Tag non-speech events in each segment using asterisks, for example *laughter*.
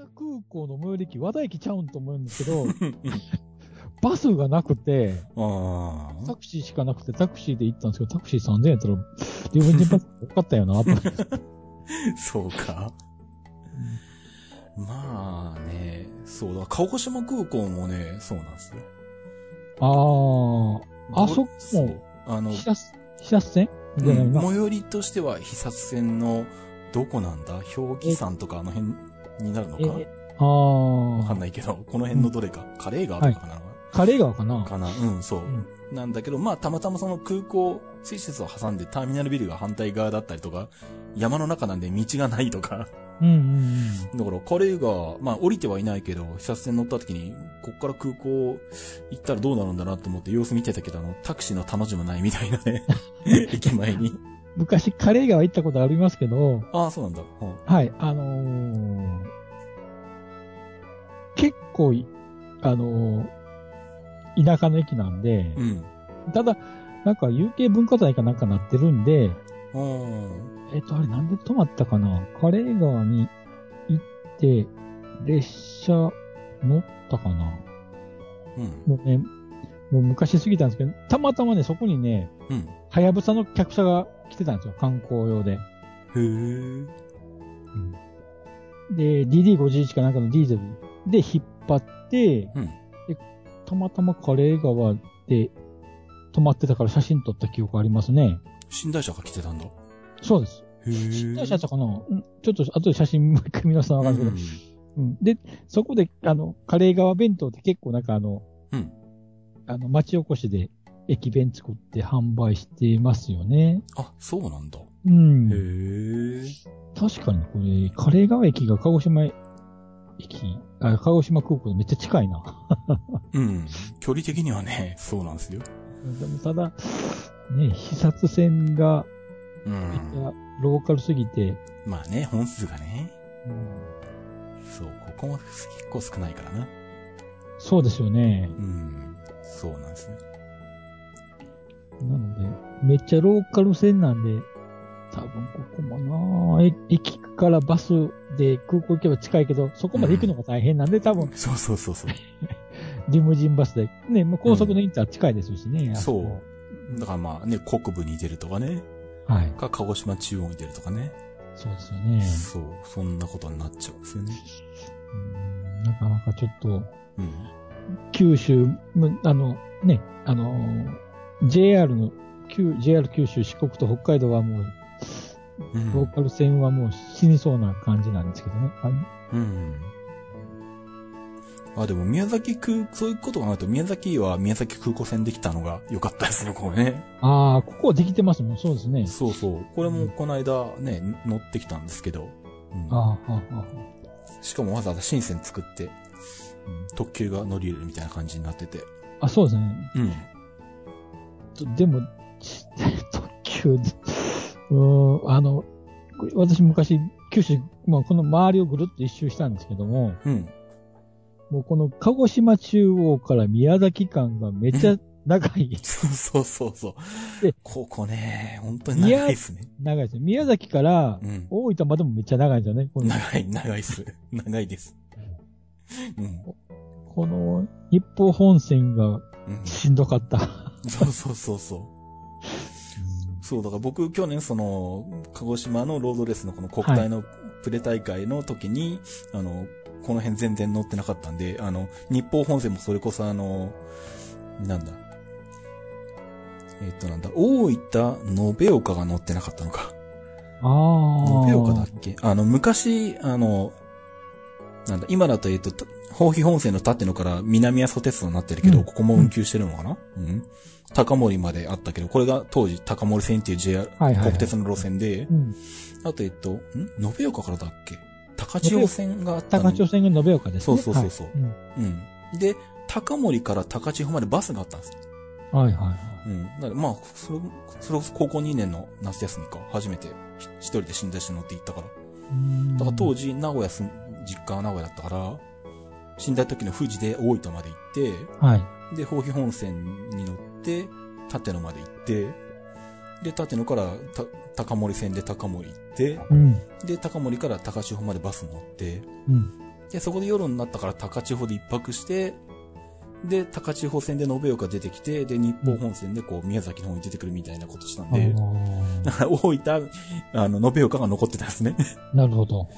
田空港の最寄り駅、和田駅ちゃうんと思うんですけど、*laughs* バスがなくて、あタクシーしかなくて、タクシーで行ったんですけど、タクシー3000円やったら、リムジンバスよかったよな、と *laughs* そうか。まあね、そうだ、鹿児島空港もね、そうなんですよ。ああ、あそこも、あの、視察、視察線？うん最寄りとしては、被殺線の、どこなんだ？氷木山とかあの辺になるのか？えああ、わかんないけど、この辺のどれか、カレー川とかかな、カレー川かな？かな？うん、そう、ん。なんだけど、まあ、たまたまその空港、施設を挟んでターミナルビルが反対側だったりとか、山の中なんで道がないとか、うんうんだから、カレー川、まあ、降りてはいないけど、視察船乗った時に、こっから空港行ったらどうなるんだなと思って様子見てたけど、あの、タクシーの棚字もないみたいなね、*laughs* 駅前に。昔カレー川行ったことありますけど、ああ、そうなんだ。うんはい、あのー結構い、あのー田舎の駅なんで、うん。ただ、なんか有形文化財かなんかなってるんで、うん。えっと、あれなんで止まったかな？カレー川に行って、列車乗ったかな？うん。もうね、もう昔すぎたんですけど、たまたまね、そこにね、うん。はやぶさの客車が来てたんですよ、観光用で。へえ。で、DD51 かなんかのディーゼルで引っ張って、うんでたまたまカレー川で止まってたから写真撮った記憶ありますね。寝台車が来てたんだ。へそうです。え。寝台車だったかなうんちょっと後で写真もう一回見直すのわかるけど、うんで、そこで、あの、カレー川弁当って結構なんかあの、うんあの、町おこしで駅弁作って販売してますよね。あ、そうなんだ。うん。へえ。確かにこれ、カレー川駅が鹿児島駅、あ、鹿児島空港でめっちゃ近いな。*laughs* うん。距離的にはね、そうなんですよ。でもただ、ね、視察船がうん。ゃローカルすぎて、まあね、本数がね。うんそう、ここも結構少ないからな。そうですよね。うん。そうなんですね。なので、めっちゃローカル線なんで、多分ここもなえ駅からバスで空港行けば近いけど、そこまで行くのが大変なんで、多分そうそうそうそう。*laughs* リムジンバスで、ね、もう高速のインター近いですしね。そあこう。だからまあね、国部に出るとかね。はい。か、鹿児島中央に出るとかね。そうですよね。そう。そんなことになっちゃうんですよね。うんなかなかちょっと、うん。九州、むあの、ね、あの、JR の、九 JR 九州、四国と北海道はもう、うんローカル線はもう死にそうな感じなんですけどね。あうん。あ、でも宮崎空、そういうことがないと宮崎は宮崎空港線できたのが良かったですね、これね。あー、ここできてますもん。そうですね。そうそう。これもこの間ね、乗ってきたんですけど。うんあー、あーあしかもわざわざ新線作って、うん特急が乗り入れるみたいな感じになってて。ー、あ、そうですね。うん。とでも、ち *laughs* 特急で、うーん、あの、私昔、九州、まあ、この周りをぐるっと一周したんですけども、うん。もうこの鹿児島中央から宮崎間がめっちゃ長い、そうそうそうそう。でここね、本当に長いですね。長いですね。宮崎からうん。大分までもめっちゃ長いんですよね。この長い、長いっす。*laughs* 長いです。うん。この日報本線がうん。しんどかった。そうそうそうそう。そう、だから僕去年その、鹿児島のロードレースのこの国体のプレ大会の時に、あの、この辺全然乗ってなかったんで、あの、日報本線もそれこそあの、なんだ。えっとなんだ、大分、延岡が乗ってなかったのか。ああ。延岡だっけ？あの、昔、あの、なんだ、今だと、えっと、宝飛本線の縦野から南阿蘇鉄道になってるけど、うんここも運休してるのかな？うん。高森まであったけど、これが当時高森線っていう JR、はいはいはい国鉄の路線で、うん。あと、えっと、ん？延岡からだっけ？高千穂線があったの高千穂線が延岡ですね。そうそうそうそうはいんうん。で、高森から高千穂までバスがあったんです。はいはいはい。うん。だからまあ、それ、それこそ高校2年の夏休みか、初めてひ一人で寝台車乗って行ったから。うんだから当時、名古屋すん、実家は名古屋だったから、死んだ時の富士で大分まで行って、はい。で、宝飛本線に乗って、立野まで行って、で、立野からた高森線で高森行って、うん。で、高森から高千穂までバス乗って、うん。で、そこで夜になったから高千穂で一泊して、で、高千穂線で延岡出てきて、で、日本本線でこう、宮崎の方に出てくるみたいなことしたんで、*laughs* だから大分、あの、延岡が残ってたんですね。*laughs* なるほど。はい。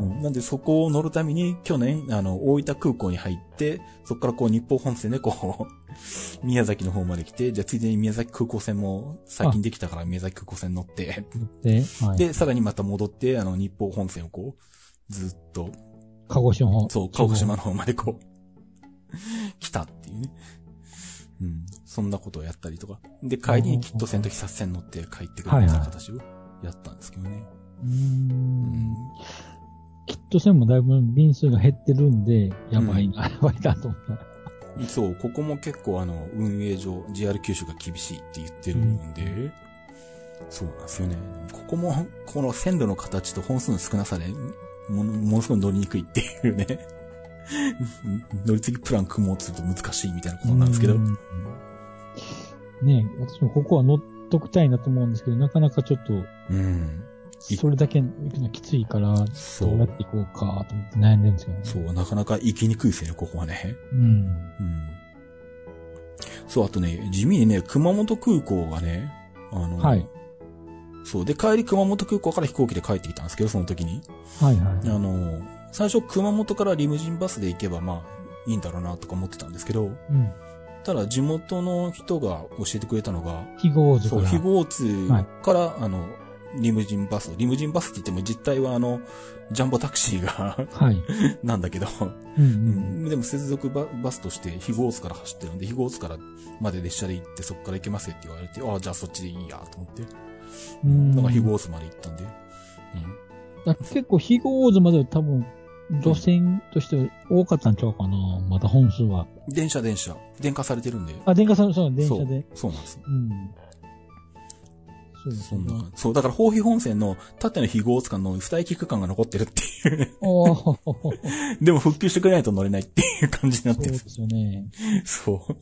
うんなんでそこを乗るために、去年、あの、大分空港に入って、そこからこう、日本本線でこう、*laughs* 宮崎の方まで来て、じゃあついでに宮崎空港線も最近できたから宮崎空港線乗って、で、はい。で、さらにまた戻って、あの、日本本線をこう、ずっと、鹿児島方。そう、鹿児島の方までこう、*laughs* 来たっていうね。うん。そんなことをやったりとか。で、帰りにきっと線と殺線乗って帰ってくるみたいな形をやったんですけどね。うんん。きっと線もだいぶ便数が減ってるんで、やばいな、やばいなと思った。そう、ここも結構あの、運営上、JR 九州が厳しいって言ってるんで、そうなんですよね。ここも、この線路の形と本数の少なさで、もの、ものすごい乗りにくいっていうね。*laughs* 乗り継ぎプラン組もうとすると難しいみたいなことなんですけどう。んねえ、私もここは乗っときたいなと思うんですけど、なかなかちょっと、うん。いそれだけ行くのきついから、そう。どうやって行こうかと思って悩んでるんですけどね。そう、なかなか行きにくいですよね、ここはね。うん。うん。そう、あとね、地味にね、熊本空港がね、あの、はい。そう。で、帰り熊本空港から飛行機で帰ってきたんですけど、その時に。はいはい。あの、最初熊本からリムジンバスで行けばまあいいんだろうなとか思ってたんですけど、うん。ただ地元の人が教えてくれたのが、記号図かそう、ら。非合通から、あの、リムジンバス、リムジンバスって言っても実態はあの、ジャンボタクシーがはい。*laughs* なんだけど、うんう。うんんでも接続ババスとして非合津から走ってるんで、非合津からまで列車で行ってそこから行けますよって言われて、ああ、じゃあそっちでいいやと思って、うん。だから非合津まで行ったんで、うん。結構、非合図までは多分、路線としては多かったんちゃうかな、まだ本数は。電車電車、電化されてるんで、あ、電化さん、そう、電車で。そう、なんです。うん。そうそんな。そう、だから、包皮本線の縦の非合津間の二駅区間が残ってるっていう。*laughs* でも復旧してくれないと乗れないっていう感じになってる。そうですよね。そう。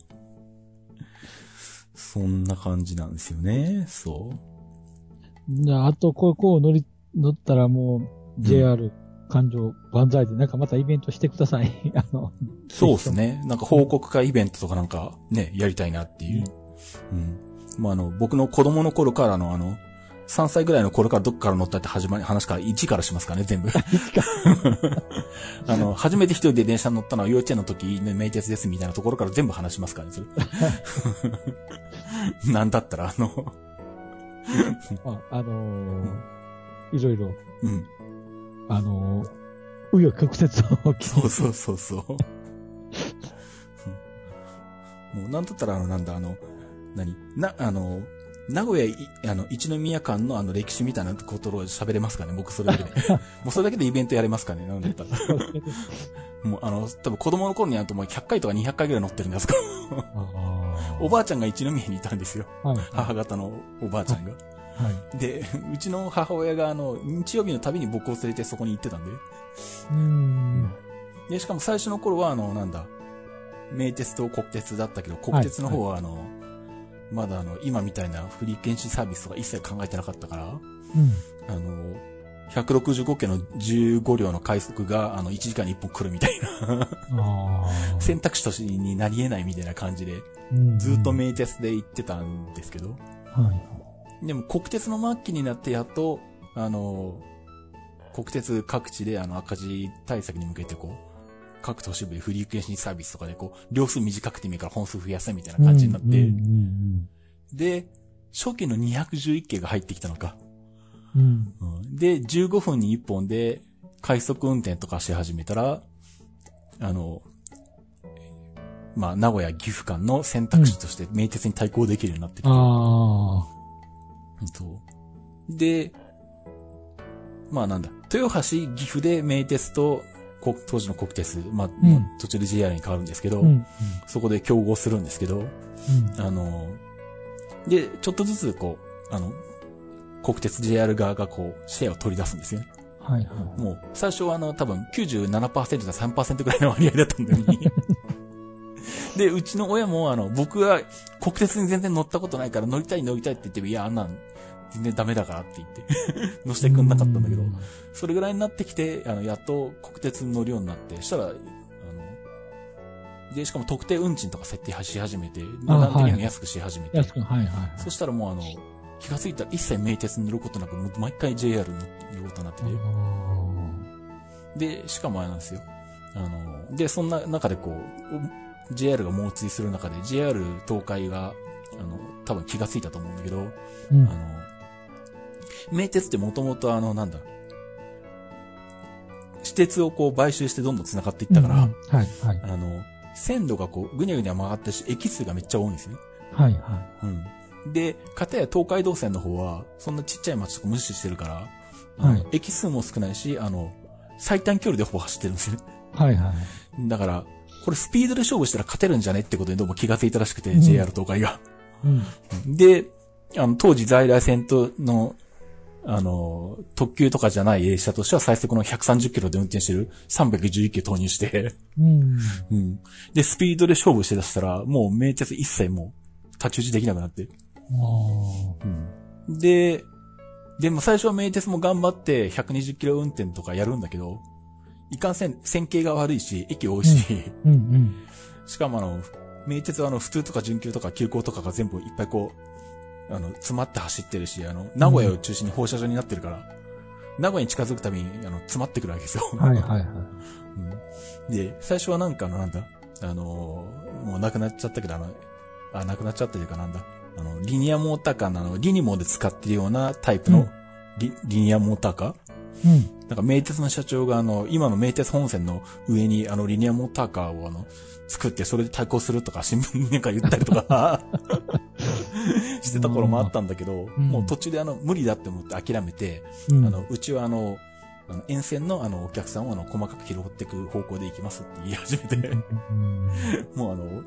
そんな感じなんですよね。そう。じゃあ、あと、こう、こう乗り、乗ったらもう、JR、環状、万歳で、なんかまたイベントしてください。*laughs* あの、そうですね。なんか報告会イベントとかなんかね、やりたいなっていう。うん。まあ、あの、僕の子供の頃からのあの、3歳ぐらいの頃からどっから乗ったって始まり、話から1からしますかね、全部。*laughs* あの、初めて一人で電車に乗ったのは幼稚園の時、ね、名鉄ですみたいなところから全部話しますからね、それ。*laughs* なんだったら、あの、あ、あのーいろいろ、うん。あのー、紆余曲折を聞そうそうそうそう。もう、なんだったら、あの、なんだ、あの、何？な、あの、名古屋い、あの、一宮間のあの歴史みたいなことを喋れますかね？僕それだけで。*laughs* もうそれだけでイベントやれますかね？なんだったら。もうあの、多分子供の頃になるともう100回とか200回ぐらい乗ってるんですか？あおばあちゃんが一宮にいたんですよ。あ。はい。はい。母方のおばあちゃんが。で、*laughs* うちの母親があの、日曜日のたびに僕を連れてそこに行ってたんで。うーん。で、しかも最初の頃は、あの、なんだ、名鉄と国鉄だったけど、国鉄の方は、あの、まだあの、今みたいなフリー検診サービスとか一切考えてなかったから、うん。あの、165系の15両の快速が、あの、1時間に1本来るみたいな、ああ。選択肢としてになり得ないみたいな感じで、うんずっと名鉄で行ってたんですけど、はい。でも国鉄の末期になってやっと、あの、国鉄各地であの赤字対策に向けてこう、各都市部でフリー検診サービスとかでこう、両数短くてもいいから本数増やせみたいな感じになって、うんうんで、初期の211系が入ってきたのか。うん。うんで、15分に1本で快速運転とかし始めたら、あの、まあ、名古屋岐阜間の選択肢として名鉄に対抗できるようになってきて、ああ。そう。で、まあなんだ、豊橋、岐阜で名鉄と国当時の国鉄、まあ、ん途中で JR に変わるんですけど、うん。うん。そこで競合するんですけど、うん。あの、で、ちょっとずつこう、あの、国鉄 JR 側がこう、シェアを取り出すんですよね。はいはい。もう、最初はあの、多分97%か3%ぐらいの割合だったんだよね。*laughs* で、うちの親もあの、僕は国鉄に全然乗ったことないから乗りたい乗りたいって言っても、いや、あんなん、全然ダメだからって言って *laughs* 乗せてくんなかったんだけど、それぐらいになってきて、あの、やっと国鉄に乗るようになって、したら、あの、で、しかも特定運賃とか設定し始めて、値段的にも安くし始めて、安く、はいはい。そしたらもうあの、気がついたら一切名鉄に乗ることなく、もう毎回 JR に乗ることになってて、で、しかもあれなんですよ。あの、で、そんな中でこう、JR が猛追する中で、JR 東海が、あの、多分気がついたと思うんだけど、うんあの、名鉄ってもともとあの、なんだ、私鉄をこう買収してどんどん繋がっていったから、うんうんはいはい。あの、線路がこう、ぐにゃぐにゃ曲がってし、駅数がめっちゃ多いんですよね。はいはうん。で、かたや東海道線の方は、そんなちっちゃい町とか無視してるから、はい駅数も少ないし、あの、最短距離でほぼ走ってるんですよね。い。はいはい。だから、これスピードで勝負したら勝てるんじゃねってことにどうも気がついたらしくて、うん JR 東海が。うん。で、あの、当時在来線との、あの、特急とかじゃない列車としては最速の130キロで運転してる311キロ投入して、うん。うん。で、スピードで勝負して出したら、もう名鉄一切もう、太刀打ちできなくなって。あうん。で、でも最初は名鉄も頑張って120キロ運転とかやるんだけど、いかんせん、線形が悪いし、駅多いし、ーうんうん。しかもあの、名鉄はあの、普通とか準急とか急行とかが全部いっぱいこう、あの、詰まって走ってるし、あの、名古屋を中心に放射状になってるから、名古屋に近づくたびに、あの、詰まってくるわけですよ。はいはいはい。うんで、最初はなんかあの、なんだ、あのーもうなくなっちゃったけど、あの、あ、なくなっちゃったというかなんだ、あの、リニアモーターカーのあの、リニモで使ってるようなタイプのうんリ、リニアモーターカーうん。なんか名鉄の社長があの、今の名鉄本線の上にあの、リニアモーターカーをあの、作ってそれで対抗するとか新聞になんか言ったりとか、*laughs* してた頃もあったんだけど、うんもう途中であの、無理だって思って諦めて、うん。あの、うちはあの、あの沿線のあの、お客さんをあの、細かく拾っていく方向で行きますって言い始めて、うん、*laughs* もうあの、うん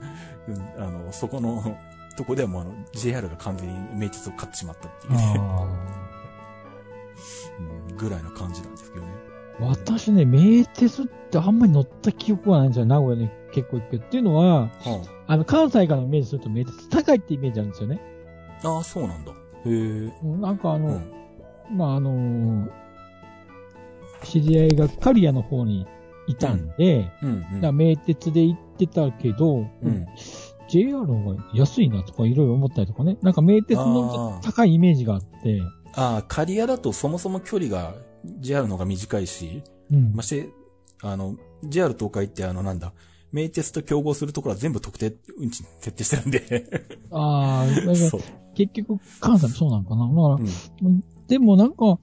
あの、そこの、とこではもうあの、JR が完全に名鉄を買ってしまったっていうね、あうんぐらいの感じなんですけどね。ー私ね、名鉄ってあんまり乗った記憶はないんですよ。名古屋に結構行くけど。っていうのは、あの、関西からのイメージすると名鉄高いってイメージあるんですよね。ああ、そうなんだ。へえ。うんなんかあの、うん。まあ、あのー知り合いが刈谷の方にいたんで、うん、だから名鉄で行ってたけど、うん。JR の方が安いなとかいろいろ思ったりとかね。なんか名鉄の高いイメージがあって、ああ、刈谷だとそもそも距離が JR の方が短いし、うん。まして、あの、JR 東海ってあのなんだ、名鉄と競合するところは全部特定運賃徹底してるんで。ああ、*laughs* そう。結局関西もそうなのかな。だから、うん。でもなんか、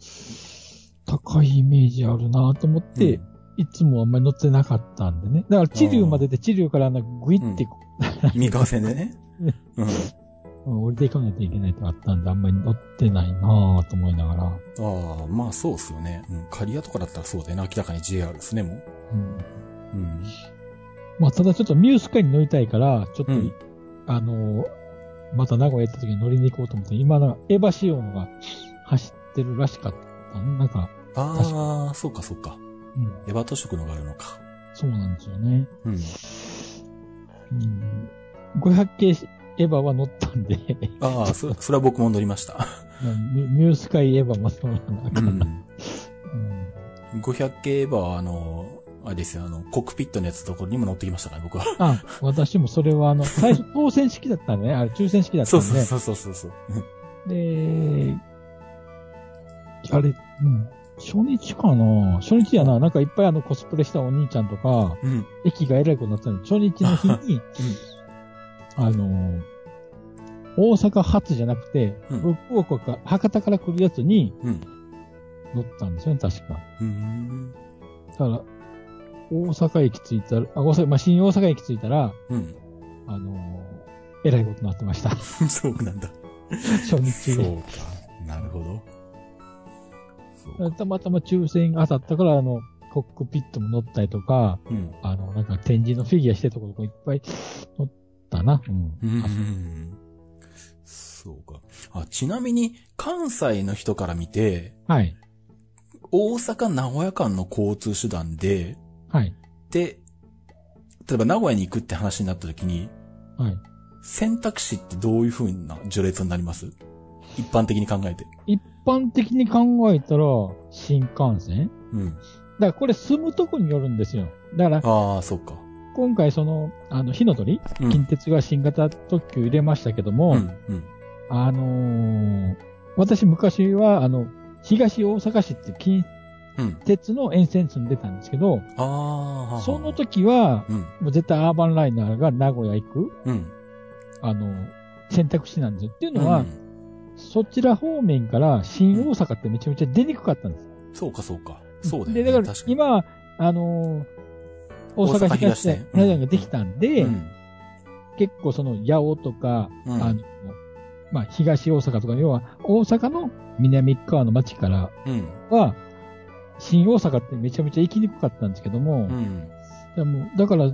高いイメージあるなと思って、うんいつもあんまり乗ってなかったんでね。だから、地流までで地流からなんかグイって、三河線でね。うん。うん、降りていかないといけないとあったんで、あんまり乗ってないなと思いながら。ああ、まあそうっすよね。うん。刈谷とかだったらそうだよね。明らかに JR ですね、もう。うん。うん。まあ、ただちょっとミュースカイに乗りたいから、ちょっと、うんあの、また名古屋行った時に乗りに行こうと思って、今のエヴァ仕様のが走ってるらしかったね。なんか、ああ、そうかそうか。うん、エヴァ都市のがあるのか。そうなんですよね。うん。うん、500系エヴァは乗ったんで、ああ、そ、それは僕も乗りました。ミミュースカイエヴァもそうなんだから、うん。うん500系エヴァはあの、あれですよ、あの、コックピットのやつのところにも乗ってきましたから、僕は。あ、私もそれはあの、*laughs* 最初当選式だったね、あれ抽選式だったんで、そうそうそうそうそう。で、あれ、うん、初日かな初日やな、なんかいっぱいあのコスプレしたお兄ちゃんとか、うん。駅がえらいことになってたの初日の日に、*laughs* あの、大阪発じゃなくて、うん福岡か、博多から来るやつにうん。乗ったんですよね、確か。うん。だから、大阪駅着いたら、あ、大阪、まあ、新大阪駅着いたら、うん。あの、えらいことになってました。*laughs* そうなんだ。初日で。そうか。なるほど。たまたま抽選当たったから、あの、コックピットも乗ったりとか、うん。あの、なんか展示のフィギュアしてるところとかいっぱい乗ったな。うん。うん。そうか。あ、ちなみに、関西の人から見て、はい。大阪名古屋間の交通手段で、はい。で、例えば名古屋に行くって話になった時に、はい。選択肢ってどういう風な序列になります？一般的に考えて。一般的に考えたら、新幹線？うん。だからこれ住むとこによるんですよ。だから、ああ、そっか。今回その、あの、火の鳥、うん近鉄が新型特急入れましたけども、うん、うん。あのー私昔は、あの、東大阪市って近うん。鉄の沿線住んでたんですけど、ああ、ははその、時は、うん。もう絶対アーバンライナーが名古屋行く、うん。あの、選択肢なんですよ。っていうのは、うんそちら方面から新大阪ってめちゃめちゃ出にくかったんです。そうか、そうか。そうだよね。で、だから。今、あのー大阪大阪東東線線ができたんで、うん。結構その八尾とか、うんあの、まあ、東大阪とか、要は大阪の南側の町からうん。は、新大阪ってめちゃめちゃ行きにくかったんですけども、うん。でもだから、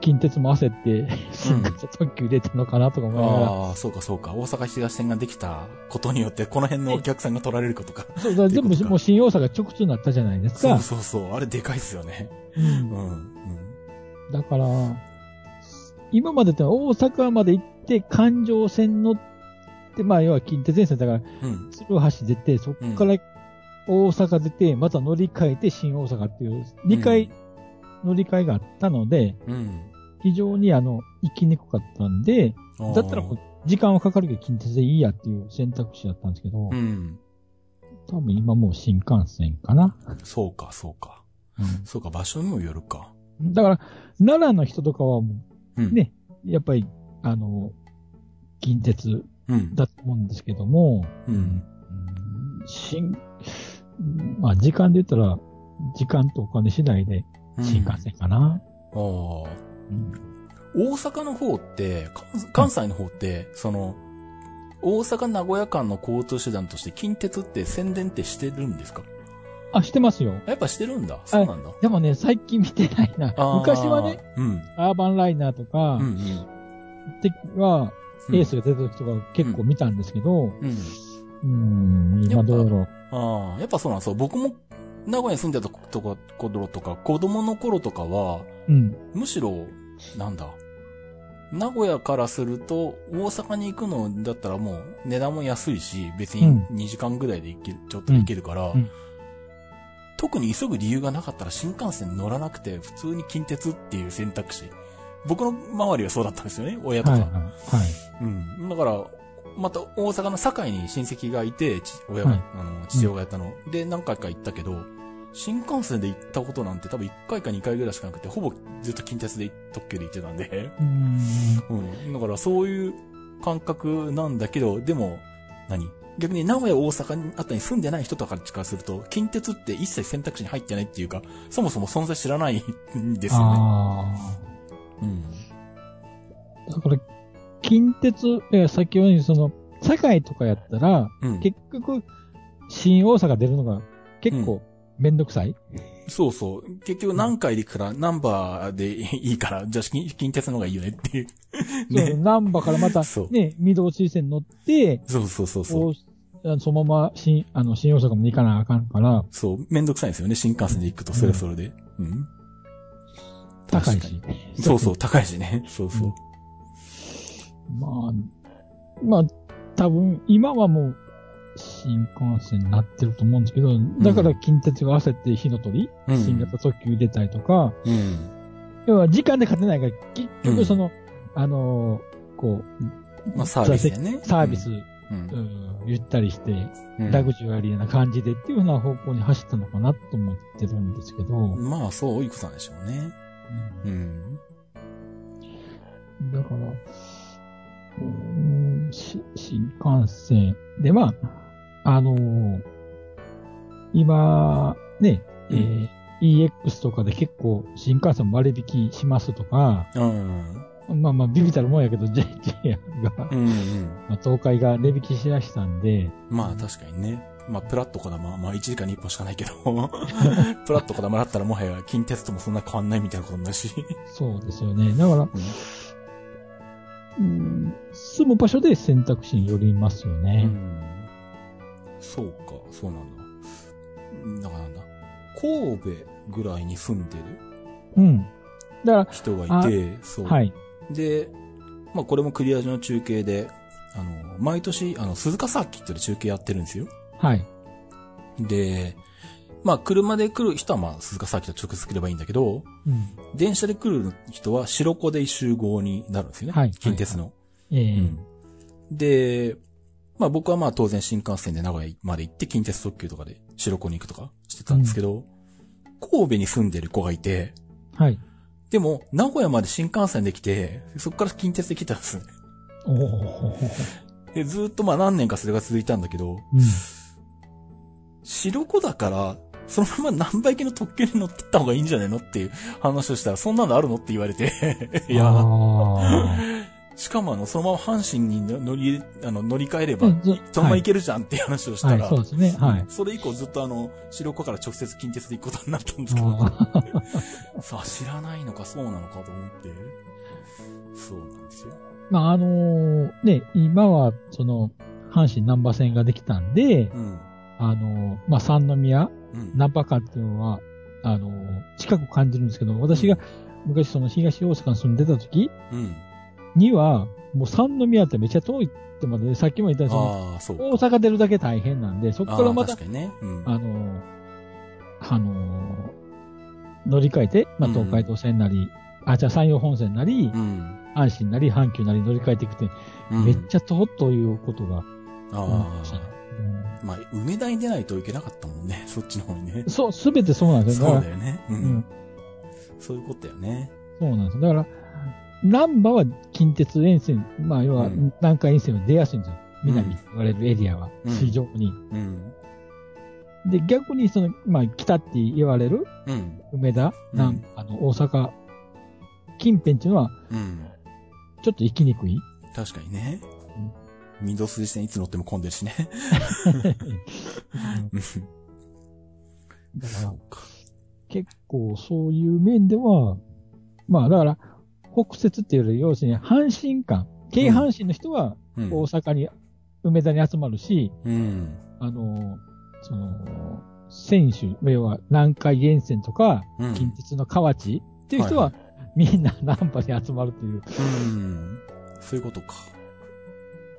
近鉄も焦って、新型特急入れたのかなとか思いながら、ああ、そうか、そうか。大阪東線ができたことによって、この辺のお客さんが取られることか。そうだ全部もう新大阪直通になったじゃないですそうか。そうそう。あれでかいっすよね。ううんん。うん。だから、今までって大阪まで行って、環状線乗って、まあ要は近鉄沿線だから、うん。鶴橋出て、そこから大阪出て、また乗り換えて新大阪っていう、2回乗り換えがあったので、うん。非常にあの、行きにくかったんで、うん。だったらもう時間はかかるけど近鉄でいいやっていう選択肢だったんですけど、うん。多分今もう新幹線かな。そうか、そうか。そうか、場所にもよるか。だから、奈良の人とかはもうん。ねう、やっぱり、あの、近鉄うん。だと思うんですけども、うん。うん新、まあ時間で言ったら、時間とお金次第で新幹線かな。ああ。うん大阪の方って、関関西の方って、その、大阪名古屋間の交通手段として近鉄って宣伝ってしてるんですか？あ、してますよ。やっぱしてるんだ。そうなんだ。でもね、最近見てないな。昔はね、、うん。アーバンライナーとかうん、うん。ては、うんエースが出た時とか結構見たんですけど、うん。うん、今どうやろう。ああ、やっぱそうなんですよ。僕も名古屋に住んでたとこ、頃とか、子供の頃とかは、うん。むしろ、なんだ。名古屋からすると、大阪に行くのだったらもう値段も安いし、別にうん2時間ぐらいで行ける、ちょっとで行けるから、うん特に急ぐ理由がなかったら新幹線乗らなくて、普通に近鉄っていう選択肢。僕の周りはそうだったんですよね、親とか。はい、はい。はい。うん。だから、また大阪の堺に親戚がいて、ち親が、はいあの、父親がやったの。で、何回か行ったけど、新幹線で行ったことなんて多分1回か2回ぐらいしかなくて、ほぼずっと近鉄で特急で行ってたんで。うーん。うん。だからそういう感覚なんだけど、でも、何？逆に名古屋、大阪にあたりに住んでない人とかからすると、近鉄って一切選択肢に入ってないっていうか、そもそも存在知らないんですよね。あうん。あ。だから、近鉄、え先ほどにその、堺とかやったら、うん。結局、新大阪出るのが結構めんどくさい、そうそう。結局何回で行くから、ナンバーでいいから、じゃあ近近鉄の方がいいよねっていう。*laughs* そう、難波からまたね、御堂筋線乗って、そうそうそうそう。そのまま新、あの、新大阪も行かなあかんから、そう。めんどくさいんですよね。新幹線で行くと、それはそれで。うん。高いし。そうそう、高いしね。*laughs* そうそう。まあ、まあ、多分、今はもう、新幹線になってると思うんですけど、だから近鉄が焦って火の鳥、うん新型特急入れたりとか、うん。要は時間で勝てないから、結うん局その、あのーこう、まあ、サービスやね。サービス、う。うんん、ゆったりして、うんラグジュアリーな感じでっていうような方向に走ったのかなと思ってるんですけど、まあ、そう、いくさんでしょうね。うん。だから、うーんし新幹線。で、まあ、あのー今、ね、えー EX とかで結構新幹線割引しますとか、うん。まあまあ、ビビたるもんやけど、JR が、うん。うん。まあ東海が値引きしだしたんで、まあ、確かにね。まあ、プラットこだま、まあ、1時間に1本しかないけど、*laughs* プラットこだまだったらもはや近鉄ともそんな変わんないみたいなことになるし。そうですよね。だから、うん、住む場所で選択肢によりますようね。ん。そうか、そうなんだ。うんだからなんだ。神戸ぐらいに住んでるうん。だか人がいて、そう。ら、はい。で、まあこれもクリアージュの中継で、あの、毎年、あの、鈴鹿サーキットで中継やってるんですよ。はい。で、まあ、車で来る人はまあ、鈴鹿サーキット直接来ればいいんだけど、うん。電車で来る人は白子で集合になるんですよね。はい近鉄の。ええうん。で、まあ僕はまあ当然新幹線で名古屋まで行って近鉄特急とかで白子に行くとかしてたんですけど、神戸に住んでる子がいて、はい。でも名古屋まで新幹線で来て、そこから近鉄で来たんですね。おお。で、ずっとまあ何年かそれが続いたんだけど、うん。白子だから、そのまま何倍機の特急に乗ってった方がいいんじゃないのっていう話をしたら、そんなのあるのって言われて、*laughs* いや、あ *laughs* しかもあの、そのまま阪神に乗り、あの、乗り換えれば、うんそそのまま行けるじゃんっていう話をしたあ。ら、はい、そうですね。はい。それ以降ずっとあの、白子から直接近鉄で行くことになったんですけど、あ *laughs* さあ知らないのかそうなのかと思って、そうなんですよ。まあ、あのーね、今は、その、阪神南波線ができたんで、うん。あのーまあ、三宮、うん。ナンパ間っていうのは、あのー近く感じるんですけど、私が昔その東大阪に住んでた時うん。には、もう三宮ってめっちゃ遠いってまで、さっきも言ったようにそのああ、そうか。大阪出るだけ大変なんで、そこからまたあね。うん。あのーあのー乗り換えて、まあ、うん東海道線なり、あ、じゃあ山陽本線なりう、ん。阪神なり、阪急なり乗り換えていくって、うんめっちゃ遠ということが思いあまあ。まあ、梅田に出ないといけなかったもんね。*laughs* そっちの方にねうん。そう、すべてそうなんですよ。そうだよね。ううんん。そういうことだよね。そうなんですよ。だから、南波は近鉄沿線、まあ、要はうん南海沿線は出やすいんですよ。うん南と言われるエリアは、うん非常に。うん。で、逆にその、まあ、北って言われるうん。梅田、うん南あの、大阪、近辺っていうのは、うん。ちょっと行きにくい。確かにね。ミドス線いつ乗っても混んでるしね。*laughs* うんだから、結構そういう面では、まあだから、北節っていうより、要するに阪神間、京阪神の人はうん大阪に、梅田に集まるし、うん。あの、その、選手、要は南海沿線とか、うん。近鉄の河内っていう人は、はいみんなナンパに集まるという。うん。そういうことか。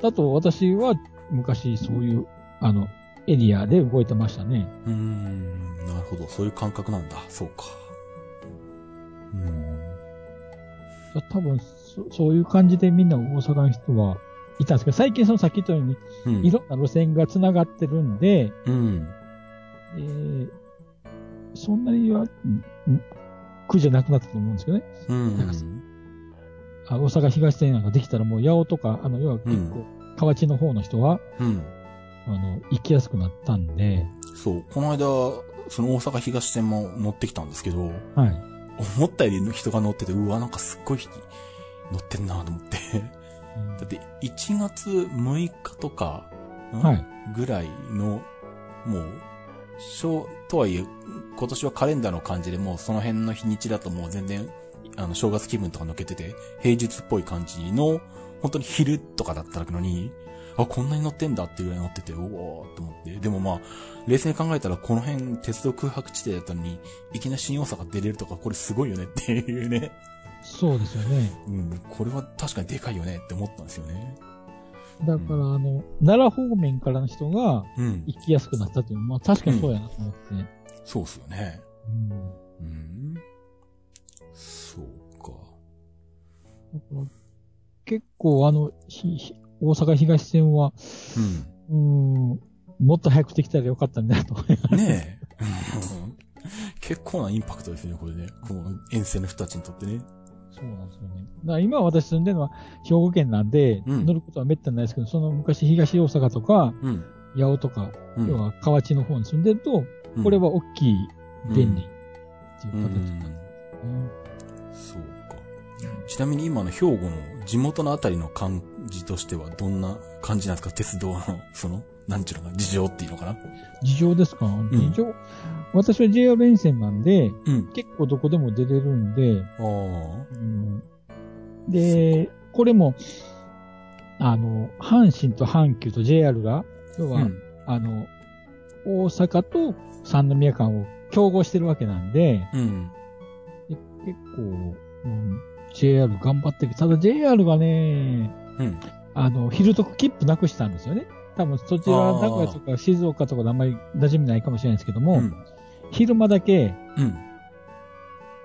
あと、私は昔そういう、あの、エリアで動いてましたね。うーん。なるほど。そういう感覚なんだ。そうか。うん。多分そ、そういう感じでみんな大阪の人はいたんですけど、最近そのさっき言ったように、うん。いろんな路線が繋がってるんで、うん。えーそんなには、苦じゃなくなったと思うんですけどね。うん。あ大阪東線なんかできたらもう八尾とか、あの、要は結構、河内の方の人は、うん。あの、行きやすくなったんで、そう。この間、その大阪東線も乗ってきたんですけど、はい。思ったより人が乗ってて、うわ、なんかすっごい人乗ってんなと思って。だって、1月6日とか、んはい。ぐらいの、もう、小、とはいえ、今年はカレンダーの感じでもうその辺の日にちだともう全然、あの、正月気分とか抜けてて、平日っぽい感じの、本当に昼とかだったのに、あ、こんなに乗ってんだっていうぐらい乗ってて、おおーって思って。でもまあ、冷静に考えたらこの辺鉄道空白地帯だったのに、いきなり新大阪出れるとか、これすごいよねっていうね。そうですよね。うん、これは確かにでかいよねって思ったんですよね。だから、あの、奈良方面からの人がうん。行きやすくなったという、まあ確かにそうやなと思って、そうっすよね。うんうん。そうか。だから結構あの、ひひ大阪東線は、うーん、もっと早くできたらよかったんだなと思います。うん。ねえ。う *laughs* ん結構なインパクトですね、これね。この沿線の人たちにとってね。そうなんですよね。だから今私住んでるのは兵庫県なんで、うん乗ることは滅多にないですけど、その昔東大阪とか、うん。八尾とか、うん要は河内の方に住んでると、これは大きい便利っていううん、形なんですね。そうか。ちなみに今の兵庫の地元のあたりの感じとしてはどんな感じなんですか？鉄道の、その、なんちゅうのかな、事情っていうのかな？事情ですか、事情私は JR 沿線なんで、うん。結構どこでも出れるんで、ああ。うんで、これも、あの、阪神と阪急と JR が、要は、うん。あの、大阪と三宮間を競合してるわけなんで、うん。で結構、うん、JR 頑張ってる。ただ JR がね、うん。あの、昼得切符なくしたんですよね。多分そちら、名古屋とか静岡とかであんまり馴染みないかもしれないですけども、うん。昼間だけうん。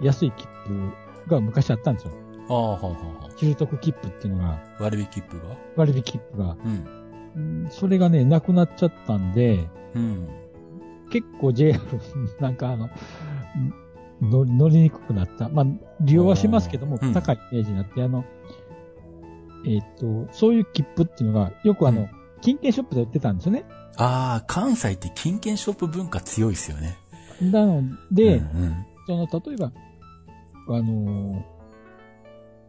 安い切符が昔あったんですよ。ああ、はあはあは昼得切符っていうのが、あ。割引切符が？割引切符が。うん。うんそれがね、なくなっちゃったんで、うん。結構 JR *laughs* なんかあの、乗り乗りにくくなった。まあ、利用はしますけども、うん高いイメージになって、あの、えっ、と、そういう切符っていうのが、よくあの、うん金券ショップで売ってたんですよね。ああ、関西って金券ショップ文化強いですよね。なので、うんうんその、例えば、あのー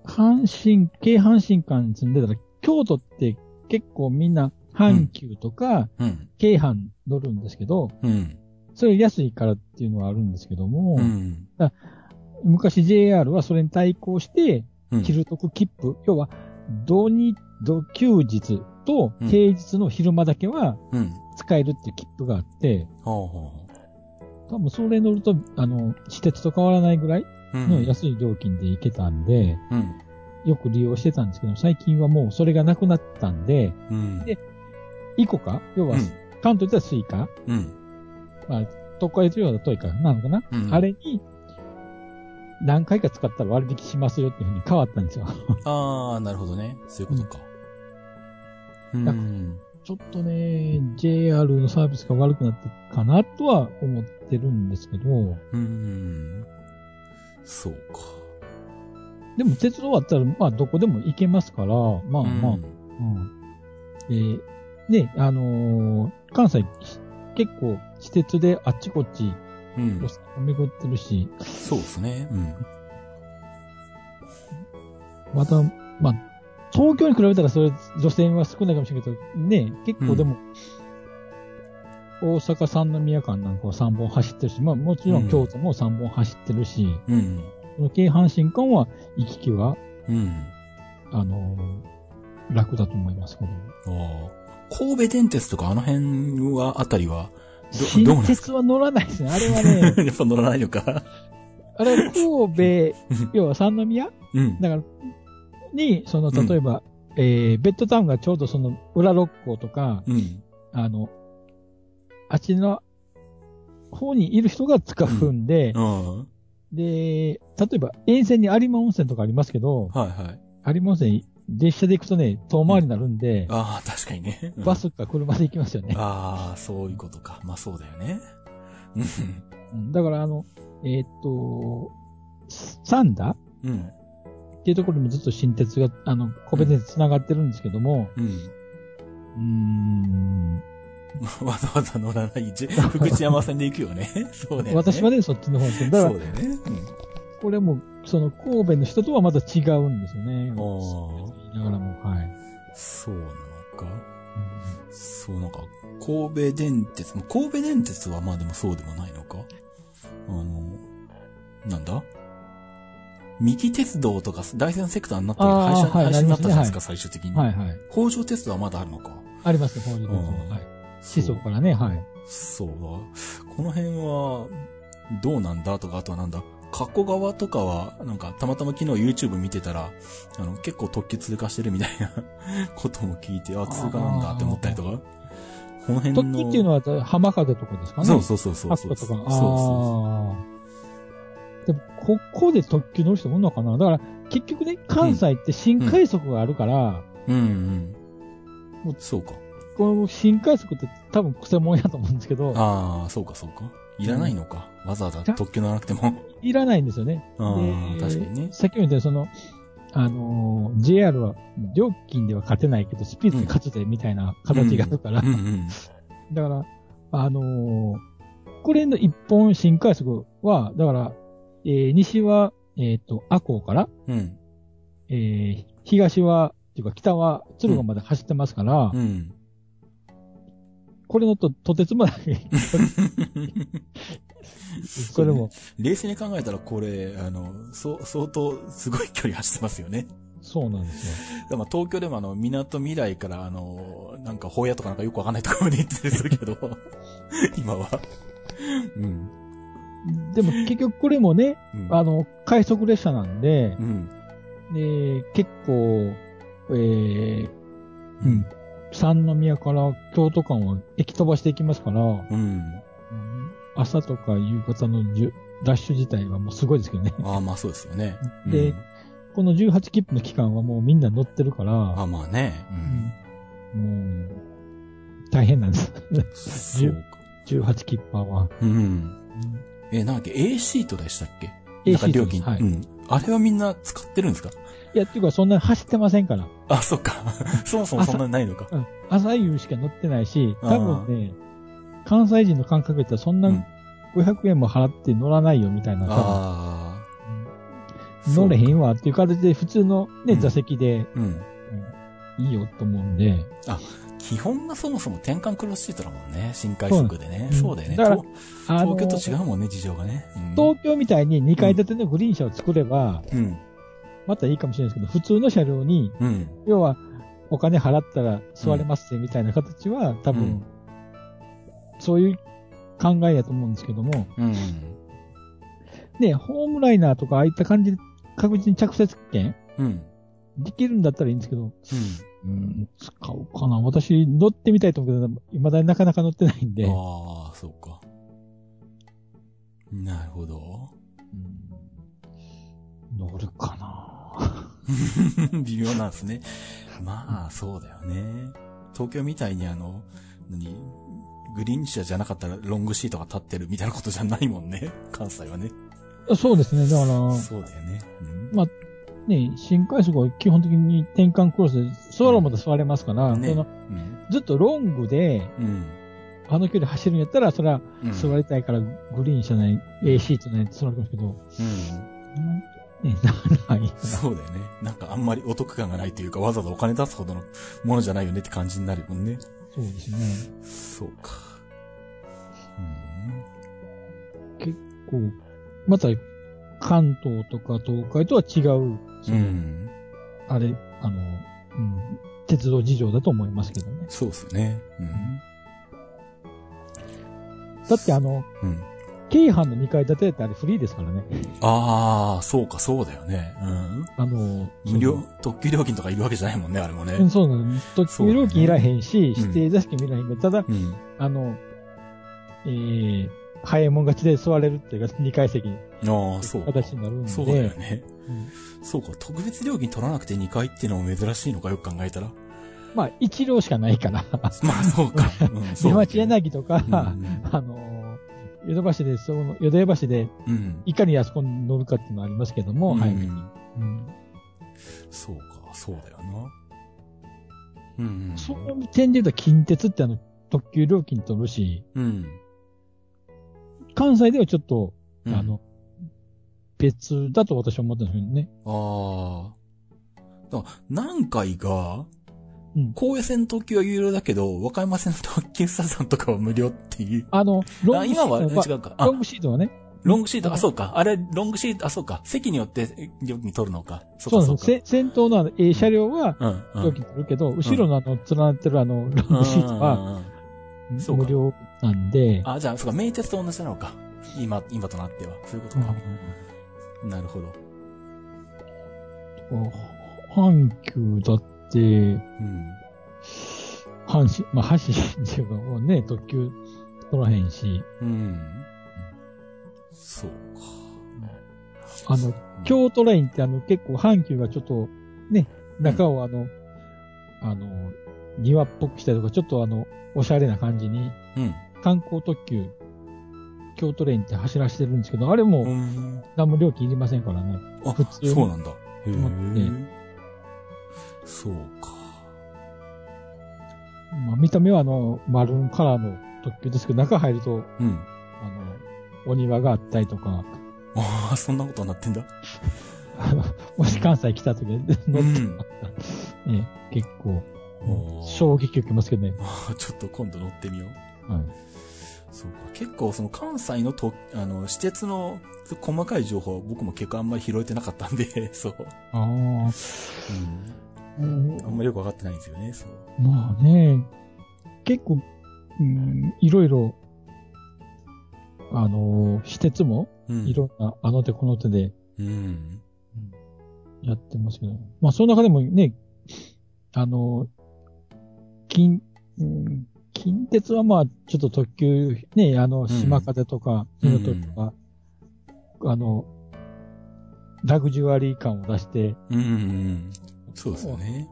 阪神、京阪神間に住んでたら、京都って結構みんな、阪急とか、うん。京阪乗るんですけど、うん。それ安いからっていうのはあるんですけども、うん。昔 JR はそれに対抗して、うん。昼特きっぷ、要は、土日、土休日とうん平日の昼間だけはうん。使えるっていう切符があって、ほうほ多分それ乗ると、あの、私鉄と変わらないぐらいううん。の安い料金で行けたんで、うん。よく利用してたんですけど、最近はもうそれがなくなったんで、うん。で ICOCA？要はうん、関東では Suica？うん。まあ、特化越量だといかなのかな、うんあれに、何回か使ったら割引しますよっていうふうに変わったんですよ。*laughs* ああ、なるほどね。そういうことか。うだん。ちょっとね、JR のサービスが悪くなったかなとは思ってるんですけど、うん。そうか。でも鉄道あったら、まあどこでも行けますから、まあまあ、ううんん。えーね、あのー関西、結構、私鉄であっちこっち、うん巡ってるし、そうですね。うん。また、まあ、東京に比べたらそれ、路線は少ないかもしれないけど、ね、結構でも、大阪三宮間なんかは3本走ってるし、まあもちろん京都も3本走ってるし、うん。この京阪神間は行き来は、うん。あのー楽だと思いますけど。ああ。神戸電鉄とかあの辺は、あたりは、どどう新なんです鉄は乗らないですね。あれはね、か *laughs* やっぱ乗らないのか。あれは神戸、要は三宮？うん。だから、に、その、例えば、えー、ベッドタウンがちょうどその、裏六甲とか、うん。あの、あっちの方にいる人が使うんで、うん。で、例えば沿線に有馬温泉とかありますけど、はいはい。有馬温泉、列車で行くとね、遠回りになるんで、ああ、確かにね。うんバスか車で行きますよね。ああ、そういうことか。まあそうだよね。うんだからあの、えーっと、サンダうん。うん。っていうところにもずっと新鉄が、あの、神戸電鉄繋がってるんですけども、うん。うーん、わざわざ乗らない、じ福知山線で行くよね。*laughs* そうだよね。私はね、そっちの方。だからそう、だよね。これも、その神戸の人とはまた違うんですよね。うん。ああ、言いながらも、はい。そうなのか。そう、なんか、神戸電鉄、まあ神戸電鉄はまあでもそうでもないのか。あの、なんだ？三木鉄道とか第三セクターになったり、あー廃車、はいになったじゃないですか、な最終的に。はいはい。北条鉄道はまだあるのか。ありますね、北条鉄道うんはい。思想からね、はい。そうだ。この辺は、どうなんだとか、あとはなんだ、加古川とかは、なんか、たまたま昨日 YouTube 見てたら、あの、結構特急通過してるみたいな *laughs* ことも聞いて、あ、通過なんだって思ったりとか。この辺の。特急っていうのは浜風とかですかね？そうそうそうそうハそう。そうそうああ。でも、ここで特急乗る人もいるのかな？だから、結局ね、関西って新快速があるから、そう。うんうん。もうそうか。この新快速って多分癖もんやと思うんですけど、ああ、そうかそうか。いらないのか。わざわざ特急乗らなくても。いらないんですよね。確かにね。さっきも言ったようにその、あのー JR は料金では勝てないけど、スピードで勝つでみたいな形があるから、うんうん。だから、あのーこれの一本新快速は、だから、えー西は、えっ、と、赤穂から、うん。えー東は、っていうか北は敦賀まで走ってますから、うん。これのと、とてつもない、*laughs* これも、冷静に考えたらこれ、あの、そう、相当すごい距離走ってますよね。そうなんですよ。でも東京でもあの、港未来からあの、なんか、ホヤとかなんかよくわかんないところまで行ってたりするけど、*laughs* 今は。うん。でも結局これもね、うん。あの、快速列車なんでう、ん。で結構、えーうん。三宮から京都間は駅飛ばしていきますから、うん。うん朝とか夕方のじゅラッシュ自体はもうすごいですけどね。ああ、まあそうですよね。*laughs* でうんこの18切符の期間はもうみんな乗ってるから、あまあね。うん。もう、大変なんです。そうか。*laughs* 18切符は。うん。え、なんだっけ ?A シートでしたっけ？A なんか料金。シートはいうん。あれはみんな使ってるんですか？いや、っていうかそんなに走ってませんから。あ、そっか。*laughs* そもそもそんなにないのか。うん。朝夕しか乗ってないし、多分ね、関西人の感覚で言ったらそんなうん500円も払って乗らないよみたいな、ああ。乗れへんわっていう形で普通のね、うん座席で、うん。うんいいよと思うんで。基本がそもそも転換クロスシートだもんね。新快速でね。うんそうだよね。だから東京と違うもんね、事情がね。うん東京みたいに2階建てのグリーン車を作れば、うん。またいいかもしれないですけど、普通の車両に、うん。要は、お金払ったら座れますねみたいな形は、多分、うんそういう考えやと思うんですけども、うん。ね、ホームライナーとかああいった感じで確実に着雪券うん。できるんだったらいいんですけど、うん、使おうかな。私乗ってみたいと思うけど、未だになかなか乗ってないんで、ああ、そうか。なるほど。うん乗るかな。*laughs* 微妙なんですね。まあ、そうだよね。東京みたいにあの、何グリーン車じゃなかったらロングシートが立ってるみたいなことじゃないもんね。関西はね。そうですね。だから、そうだよね。うんまあ、ね、新快速は基本的に転換クロスで、座ろうまで座れますから、ねそのうん。ずっとロングで、うん。あの距離走るんやったら、それはうん。座りたいから、グリーン車ない、A シートないって座るんですけど、うん。ね、ならない。そうだよね。なんかあんまりお得感がないというか、わざわざお金出すほどのものじゃないよねって感じになるもんね。そうですね。そうか。こう、また、関東とか東海とは違う、うん。あれ、あの、うん、鉄道事情だと思いますけどね。そうっすね。うん。だってあの、うん。京阪の2階建てってあれフリーですからね。ああ、そうか、そうだよね。うん。あの、無料、特急料金とかいるわけじゃないもんね、あれもね。うん、そうなの。特急料金いらへんし、ね指定座席もいらへんけど、ただ、うん。あの、えー、早いもん勝ちで座れるっていうか、2階席にああ、そうか。形になるんで。そうだよね。うんそうか、特別料金取らなくて2回っていうのも珍しいのかよく考えたら。まあ、一両しかないから。まあ、そうか。*laughs* うん、そう出だ町柳とか、うんうんあの、ヨドバシで、その、ヨドバシで、うん。いかにあそこに乗るかっていうのはありますけども、うん早めに。うんそうか、そうだよな。うん、うん。そういう点で言うと、近鉄ってあの、特急料金取るし、うん。関西ではちょっと、うんあの、別だと私は思ってるんですね。ああ。何回が、うん高野線特急は有料だけど、和歌山線の特急サザンとかは無料っていう。あの、ロあ、ングシ今はート違うか。あロ、ングシートはね、ロングシート、あ、そうか。あれ、ロングシート、あ、そうか。席によってえ料金取るのか。そか、そうか。そう先頭のあの A 車両は。料金取るけど、後ろのあの、連なってるあの、ロングシートは無料なんで、あ、じゃあ、そうか、名鉄と同じなのか。今、今となっては。そういうことか。なるほど。うん阪急だって、うん。阪神、まあ、阪神っていうか、もうね、特急取らへんし、うん。そうか。あの、京都ラインってあの、結構阪急がちょっと、ね、中をあの、あの、庭っぽくしたりとか、ちょっとあの、おしゃれな感じに、うん。観光特急、京都レインって走らせてるんですけど、あれもうん。何も料金いりませんからね。あ、普通にそうなんだ。へえ。そうか。まあ、見た目はあの、マルーンカラーの特急ですけど、中入ると、うん。あの、お庭があったりとか、ああ、そんなことになってんだ。あ *laughs* のもし関西来た時に乗ってうんもらったら、ね、結構、衝撃受けますけどね。あーちょっと今度乗ってみよう。はい。そうか。結構その関西のと、あの、私鉄の細かい情報は僕も結構あんまり拾えてなかったんで、*laughs* そう。ああ、うん。あんまりよくわかってないんですよね、そう。まあね、結構、うん、いろいろ、あの、私鉄も、うん。いろんな、あの手この手でうん。やってますけど、まあ、その中でもね、あの、近、うん近鉄はまあ、ちょっと特急、ね、あの、島風とか、うん港とか、あの、ラグジュアリー感を出して、うんうんうん。そうですよね。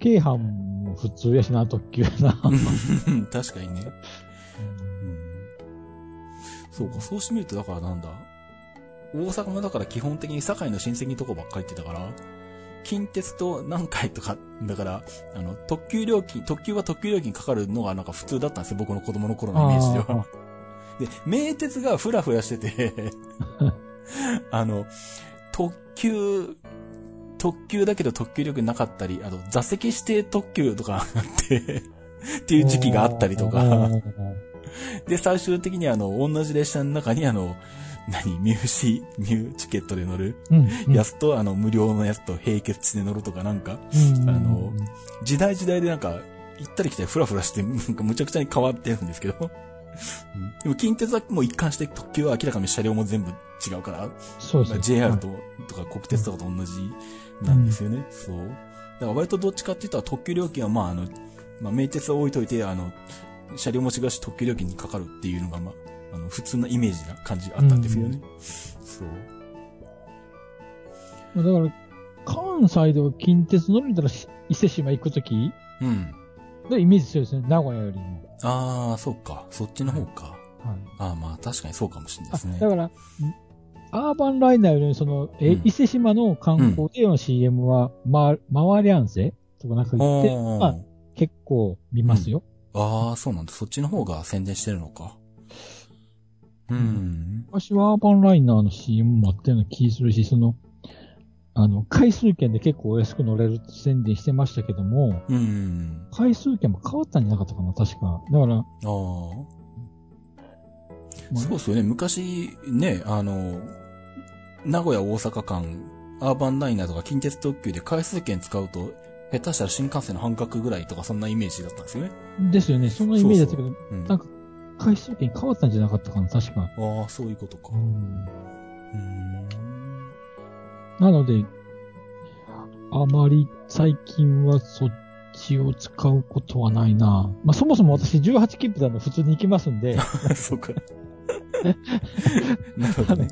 京阪も普通やしな、特急やな。うん。*laughs* 確かにね。うん。そうか、そうしてみると、だからなんだ。大阪もだから基本的に堺の親戚のとこばっかり行ってたから、近鉄と南海とか、だから、あの、特急料金、特急は特急料金かかるのがなんか普通だったんですよ、僕の子供の頃のイメージでは。で、名鉄がフラフラしてて、*laughs* あの、特急、特急だけど特急力なかったり、あと座席指定特急とかあって、っていう時期があったりとか、で、最終的にあの、同じ列車の中にあの、何、ミューシー、ミューチケットで乗る？うん。うんやつと、あの、無料のやつと並結して乗るとかなんか、うんあの時代時代でなんか、行ったり来たりフラフラして、なんかむちゃくちゃに変わってるんですけど。うんでも近鉄はもう一貫して特急は明らかに車両も全部違うから、まあそうですね。JR と、とか国鉄とかと同じなんですよね。そう。だから割とどっちかって言ったら特急料金はまああの、まあ名鉄は置いといて、あの、車両も違うし特急料金にかかるっていうのがまあ、あの、普通なイメージな感じがあったんですよね。そう。だから、関西では近鉄乗れたらし伊勢島行くときうん。でイメージ強いですね。名古屋よりも。ああ、そっか。そっちの方か。はい。ああ、まあ確かにそうかもしれないですね。あだから、んアーバンライナーよりその、え、うん伊勢島の観光での CM は、ま、回りゃんせとかなんか言って、あまあ、結構見ますよ。あー、そうなんだ。そっちの方が宣伝してるのか。うん。私はアーバンライナーの CM もあったような気するし、その、あの、回数券で結構お安く乗れるって宣伝してましたけども、うん。回数券も変わったんじゃなかったかな、確か。だから、ああ。まあそうですよね。昔、ね、あの、名古屋大阪間、アーバンライナーとか近鉄特急で回数券使うと、下手したら新幹線の半額ぐらいとかそんなイメージだったんですよね。ですよね。そのイメージだったけど、うん。なんか回数券変わったんじゃなかったかな、確か。ああ、そういうことか。うんうん。なので、あまり最近はそっちを使うことはないな。まあ、そもそも私18切符であの普通に行きますんで、*laughs* そうか。*laughs* なるほどね。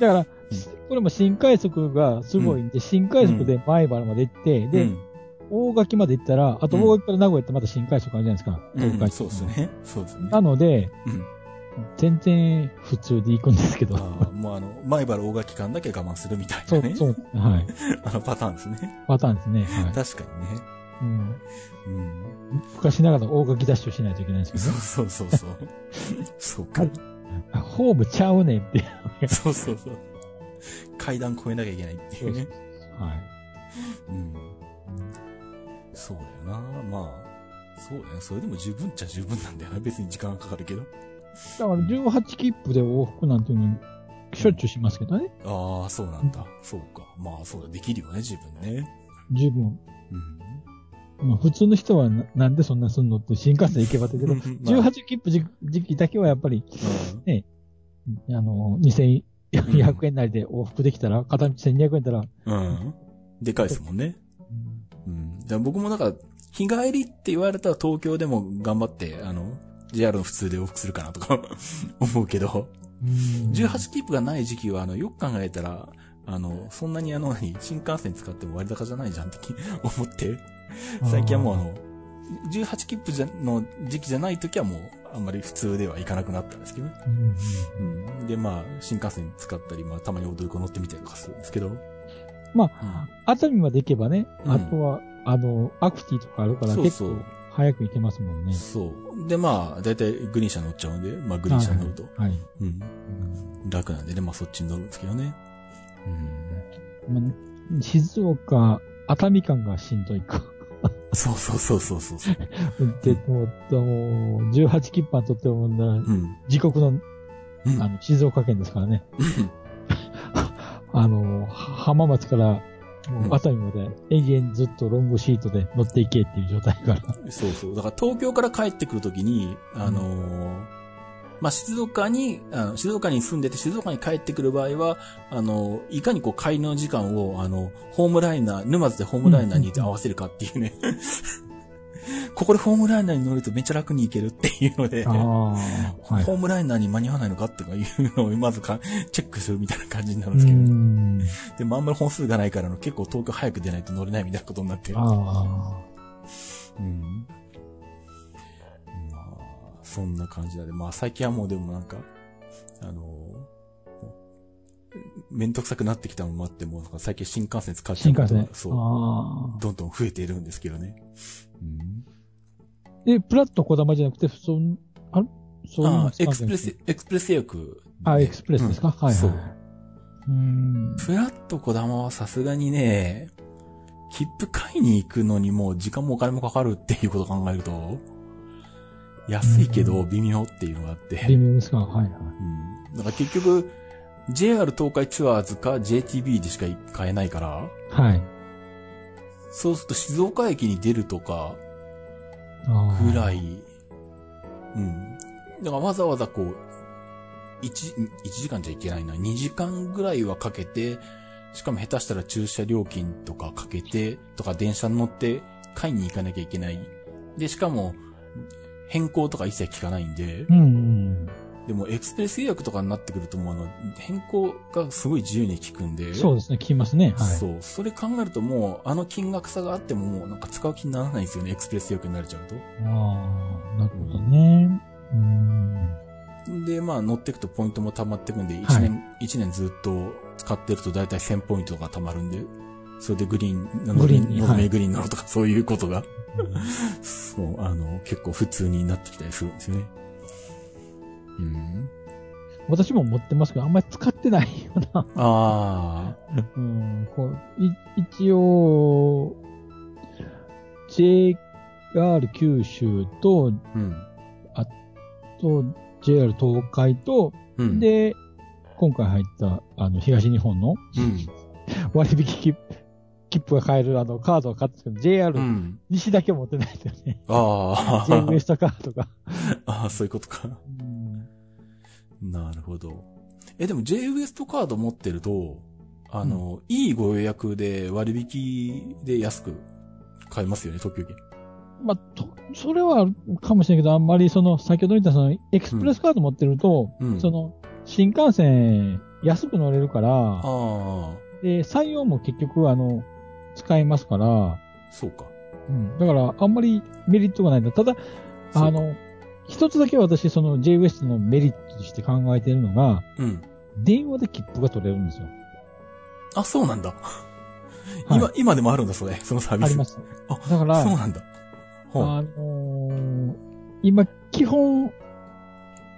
だから、これも新快速がすごいんで、新快速で前原まで行って、で、うん大垣まで行ったら、あとうん大垣から名古屋ってまた新快速あるじゃないですか。うん、東海そうですね。そうですね。なので、うん。全然普通で行くんですけど。ああ、もうあの、前原大垣間だけ我慢するみたいそう、なね。そう、はい。*laughs* あのパターンですね。パターンですね。はい。確かにね。うん、うん。昔ながら大垣ダッシュしないといけないんですけどそうね。そうそうそう。*laughs* そうか。ホームちゃうねんって。そうそうそう。階段越えなきゃいけないっていうね。はい。うん。そうだよな。まあ、そうだよね。それでも十分っちゃ十分なんだよな。*laughs* 別に時間がかかるけど。だから18切符で往復なんていうのしょっちゅうしますけどね。ああ、そうなんだ。そうか。まあ、そうだ。できるよね、自分ね。十分。うん。まあ普通の人はななんでそんなすんのって新幹線行けばだけど、*laughs* まあ18切符時時期だけはやっぱり、あの、2400円なりで往復できたら、片道1200円だら、うん。うん。でかいですもんね。うん。だ僕もだから、日帰りって言われたら東京でも頑張って、あの、JR の普通で往復するかなとか *laughs* 思うけど、うん18切符がない時期は、あの、よく考えたら、あの、そんなにあの、何新幹線使っても割高じゃないじゃんってき *laughs* 思って、最近はもうあの、18切符じゃの時期じゃない時はもう、あんまり普通では行かなくなったんですけどね。うんうん。で、まあ、新幹線使ったり、まあ、たまに踊り子乗ってみたりとかするんですけど。まあ、熱海まで行けばね、うんあとは、あの、アクティとかあるから結構早く行けますもんね。そう。で、まあ、だいたいグリーン車乗っちゃうんで、まあ、グリーン車乗ると、はい。うん。うん楽なんでね、まあ、そっちに乗るんですけどね。うん。まあ静岡、熱海間がしんどいか。そうそうそうそうそうそう。で、もう、もう18切符はとってもな、うん。自国の、うん。あの、静岡県ですからね。*laughs* あの、は浜松から、もう熱海まで永遠ずっとロングシートで乗っていけっていう状態から。そうそう。だから東京から帰ってくるときに、あのーまあ、静岡に、あの、静岡に住んでて静岡に帰ってくる場合は、あの、いかにこう、帰りの時間を、あの、ホームライナー、沼津でホームライナーに合わせるかっていうね。ここでホームライナーに乗るとめっちゃ楽に行けるっていうので、はい。ホームライナーに間に合わないのかとかいうのをまずかチェックするみたいな感じになるんうですけど、ん。でもあんまり本数がないからの結構東京早く出ないと乗れないみたいなことになってる。うん。まあ、そんな感じなんで、まあ最近はもうでもなんか、あのめんどくさくなってきたのもあって、もうなんか最近新幹線使っちゃう。そう。どんどん増えているんですけどね。うん。で、ぷらっとこだまじゃなくて、そん、あれ？そういうのあエクスプレス、エクスプレス予約で。あ、エクスプレスですか、はいはい。そう。うん。ぷらっとこだまはさすがにね、切符買いに行くのにもう時間もお金もかかるっていうことを考えると、安いけど微妙っていうのがあって。微妙ですか、はいはい。うん。だから結局、JR 東海ツアーズか JTB でしか買えないから、はい。そうすると静岡駅に出るとかぐらい、うん。だからわざわざこう、1、一時間じゃいけないな。2時間ぐらいはかけて、しかも下手したら駐車料金とかかけて、とか電車に乗って買いに行かなきゃいけない。で、しかも、変更とか一切聞かないんで、うんうん。でもエクスプレス予約とかになってくるともうあの、変更がすごい自由に効くんで、そうですね、聞きますね。はい。そう。それ考えるともう、あの金額差があってももうなんか使う気にならないんですよね、エクスプレス予約になれちゃうと。ああ、なるほどね。うん。で、まあ乗っていくとポイントも溜まっていくんで、はい1年、一年ずっと使ってると大体1000ポイントが溜まるんで、それでグリーン、グリーンにのぞみはいグリーン乗るとかそういうことが、*laughs* そう、あの、結構普通になってきたりするんですよね。うん。私も持ってますけど、あんまり使ってないよな。あうん、こう、い、一応、JR 九州と、あ、うん。と、JR 東海と、うん。、で、今回入った、あの、東日本のうん。割引切符が買えるあのカードを買ったんですけど、JR うん。西だけ持ってないですよね。あ J あウエストカードが。*laughs* ああ、そういうことか。うんなるほど。え、でも J ウエストカード持ってると、あの、いいご予約で割引で安く買えますよね、特急券。まあ、と、それはかもしれないけど、あんまりその、先ほど言ったその、エクスプレスカード持ってると、うんその、新幹線安く乗れるから、で、採用も結局あの、使えますから、そうか。うん。だから、あんまりメリットがないんだ。ただ、あの、一つだけ私、その J ウエストのメリットとして考えているのが、うん。電話で切符が取れるんですよ。あ、そうなんだ。はい今、今でもあるんだ、それ。そのサービス。あります。あだから、そうなんだ。あのー今、基本、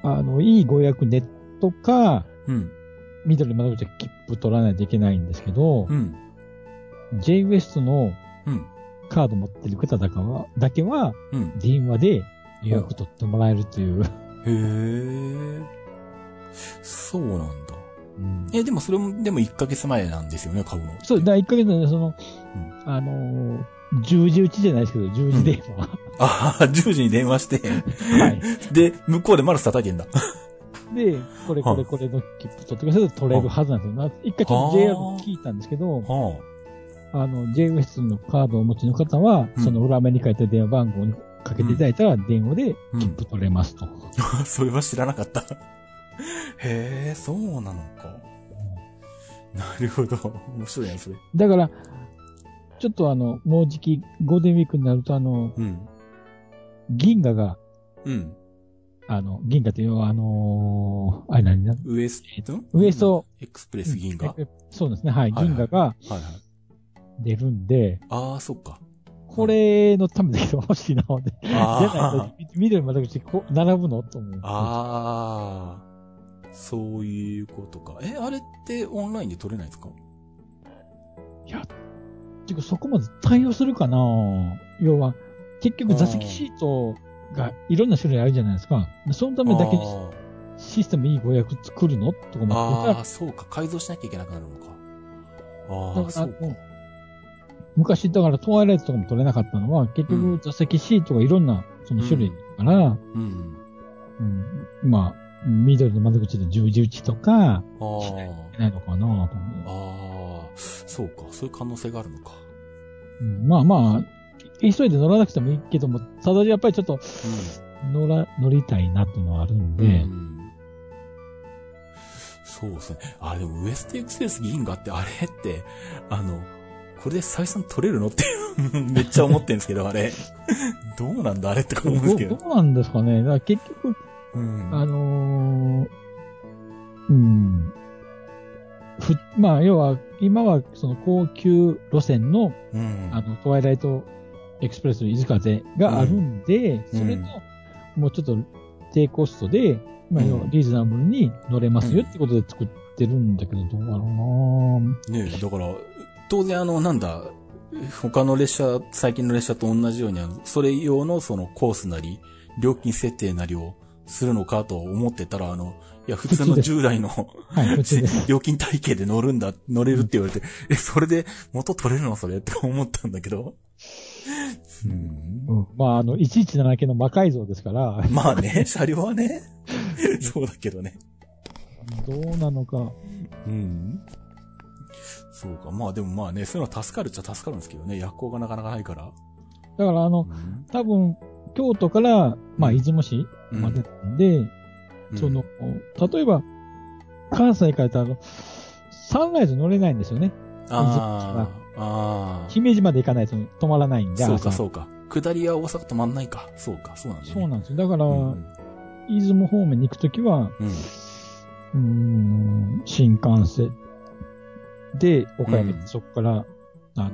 あの、いいご予約ネットか、うん。緑窓口で切符取らないといけないんですけど、うん。J ウエストのうん。カード持ってる方だかは、だけは、うん。電話で予約取ってもらえるという。へえ。そうなんだ。え、でもそれも、でも1ヶ月前なんですよね、買うの。そう、だから1ヶ月で、その、うんあのー、10時打ちじゃないですけど、10時電話。ああ、10時に電話して、はい。*laughs* で、向こうでマルス叩いてんだ。で、これこれこれの切符取ってくださいと取れるはずなんですよな。一回ちょっと JR 聞いたんですけど、はあの、J ウエストのカードをお持ちの方は、うんその裏面に書いた電話番号にかけていただいたら、電話で切符取れますと。あ。*laughs* それは知らなかった。*laughs* へえ、そうなのか。なるほど。面白いやん、それ。だから、ちょっとあの、もうじきゴールデンウィークになると、あの、うん。銀河が、うん。あの、銀河というのは、あのーあれ何な、ウエストウエストエクスプレス銀河、ええそうですね、はい銀河がはいはい。出るんで、ああ、そっか。これのためだけど欲しいな、思って。じゃないあと、緑まで口こう並ぶの？と思う。あ。ああ。そういうことか。え、あれってオンラインで取れないですか？てかそこまで対応するかな要は、結局座席シートがいろんな種類あるじゃないですか。そのためだけにあシステムいいご予約作るの？とか思ってーあー、そうか。改造しなきゃいけなくなるのか。ああ、そうか。昔、だからトワイライトとかも取れなかったのは、結うん局座席シートがいろんなその種類だから、うん。うんまあ、緑の窓口で十字打ちとか、ああ。ないのかなと思う。ああ、そうか。そういう可能性があるのか。うんまあまあ、急いで乗らなくてもいいけども、ただやっぱりちょっと乗ら、乗りたいなっていうのはあるん。で、うんそうですね。あ、でもウエストエクセス銀河ってあれって、あの、これで採算取れるのって *laughs* めっちゃ思ってるんですけど、あれ。どうなんだあれって思うんですけど。どうなんですかね。だから結局、うん。あのーうん。ふ、まあ、要は、今はその高級路線の、うん。あの、トワイライトエクスプレス伊豆風があるんで、うんそれと、もうちょっと低コストで、まあ、要はリーズナブルに乗れますよってことで作ってるんだけど、どうだろうなねえ、だから、当然あの、なんだ、他の列車、最近の列車と同じように、それ用のそのコースなり、料金設定なりをするのかと思ってたら、あの、いや、普通の *laughs* 従来のはい。*laughs* 料金体系で乗るんだ、乗れるって言われて、え、それで元取れるのそれって思ったんだけど。うんうん。まあ、あの、117系の魔改造ですから、まあね、*laughs* 車両はね、そうだけどね。どうなのか。うん。そうか。まあでもまあね、そういうのは助かるっちゃ助かるんですけどね、夜行がなかなかないから。だから、あの、うん多分、京都から、まあ、出雲市までなんで、うんその、例えば、関西からだと、サンライズ乗れないんですよね。ああ。姫路まで行かないと止まらないんで、そうか、朝そうか。下りは大阪止まんないか。そうか、そうなんだよね。そうなんですよ。だから、うん。出雲方面に行くときは、うん。うーん、新幹線で、岡山行って、うんそこから、あの、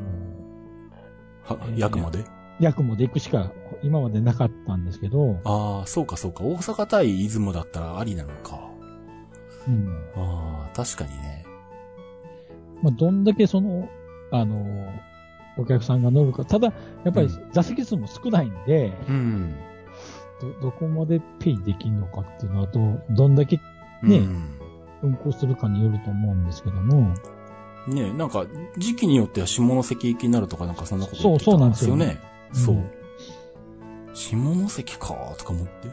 はえ、ー役まで八雲で行くしか今までなかったんですけど、ああ、そうか、そうか。大阪対出雲だったらありなのか。うん。ああ、確かにね。まあ、どんだけその、あの、お客さんが乗るか。ただ、やっぱりうん座席数も少ないんで、うん。ど、どこまでペイできるのかっていうのは、ど、どんだけねうん運行するかによると思うんですけども、ねなんか、時期によっては下関行きになるとかなんかそんなことそうそうなんですよね。そう。うん下関かとか思って。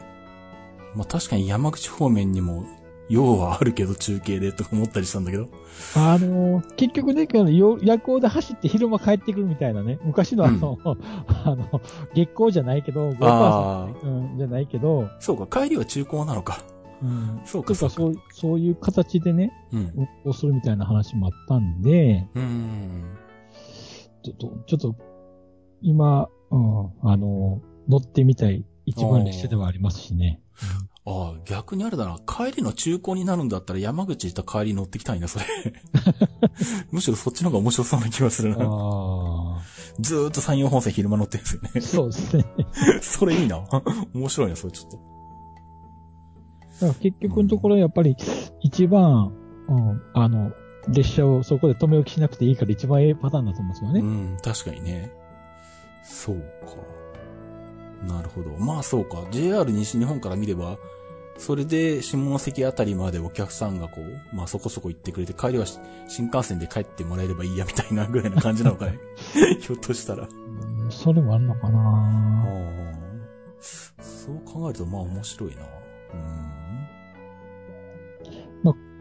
まあ確かに山口方面にも、用はあるけど中継でとか思ったりしたんだけど。あの結局ね、よ夜行で走って昼間帰ってくるみたいなね、昔のあの、*laughs* あの、月光じゃないけど、5%あうん、じゃないけど、そうか、帰りは中古なのか。うん、そうか、そうか。そう、そういう形でね、うん。運行するみたいな話もあったんで、うん。ちょっと、ちょっと、今、うん、あの、乗ってみたい一番列車ではありますしね。ああ、逆にあれだな。帰りの中古になるんだったら山口行った帰り乗ってきたいな、それ。*laughs* むしろそっちの方が面白そうな気がするな。あずーっと山陽本線昼間乗ってるんですよねあ、。そうですね。*laughs* それいいな。面白いな、それちょっと。だから結局のところやっぱり一番、うん、あの、列車をそこで止め置きしなくていいから一番ええパターンだと思うんですよね。うん、確かにね。そうか。なるほど。まあそうか。JR 西日本から見れば、それで下関あたりまでお客さんがこう、まあそこそこ行ってくれて、帰りはし新幹線で帰ってもらえればいいやみたいなぐらいな感じなのかね。*laughs* ひょっとしたら。うんそれもあるのかあなあ。そう考えるとまあ面白いな。まあ、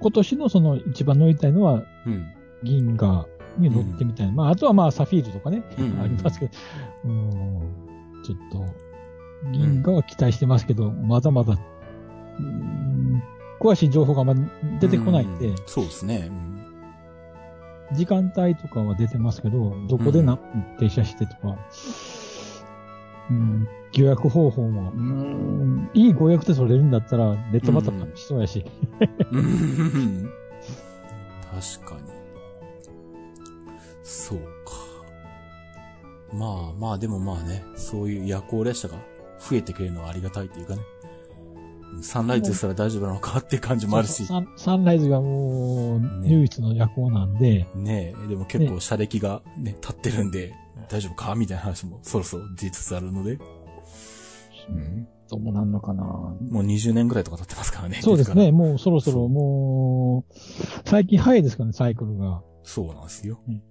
今年のその一番乗りたいのはうん。うん。銀河に乗ってみたい。まあ、あとはまあサフィールとかね、うんありますけど、うん、ちょっと、銀河は期待してますけど、まだまだ、うん詳しい情報がまだ出てこないんで、うそうですね。うん。時間帯とかは出てますけど、どこで何分停車してとか、うん、予約方法も、うん、いいご予約で取れるんだったら、ネットまた楽しそうやし、うん。確かに。そうか。まあまあ、でもまあね、そういう夜行列車が増えてくれるのはありがたいっていうかね。サンライズですら大丈夫なのかっていう感じもあるし。サンサンライズがもう、ね唯一の夜行なんで、ねえ、でも結構車歴がね、立ってるんで、大丈夫か？みたいな話もそろそろ出つつあるので。うん。どうなんのかなもう20年ぐらいとか経ってますからね。そうですね。もうそろそろもう、最近早いですかね、サイクルが。そうなんですよ。うん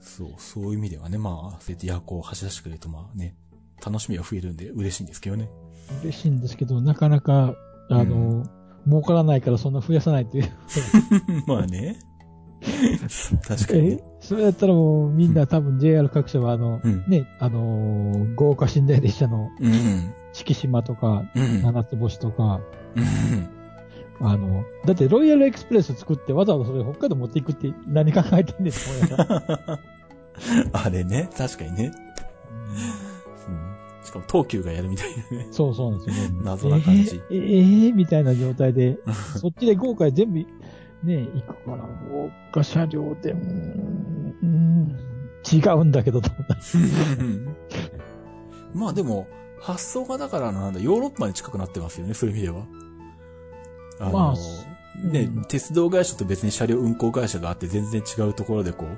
そう、そういう意味ではね、まあ、そうやって夜行を走らせてくれると、まあね、楽しみが増えるんで嬉しいんですけどね。嬉しいんですけど、なかなかあの、儲からないからそんな増やさないっていう。*laughs* まあね。*laughs* 確かにえ？それやったらもうみんな多分 JR 各社はあの、うん。ね、あのー豪華寝台列車のうん。四季島とか、うん。七つ星とか、うん。あの、だってロイヤルエクスプレス作ってわざわざそれ北海道持っていくって何考えてんねんと思いながら。*laughs* あれね、確かにね。うん。しかも東急がやるみたいなね。そうそうなんですよね。謎な感じえー、えーみたいな状態で、*laughs* そっちで豪華で全部、ね、行くから、豪華車両で、うーん、うーん違うんだけどと思った。*laughs* まあでも、発想がだからなんだ、ヨーロッパに近くなってますよね、そういう意味では。あの、まあね、うん鉄道会社と別に車両運行会社があって全然違うところでこう、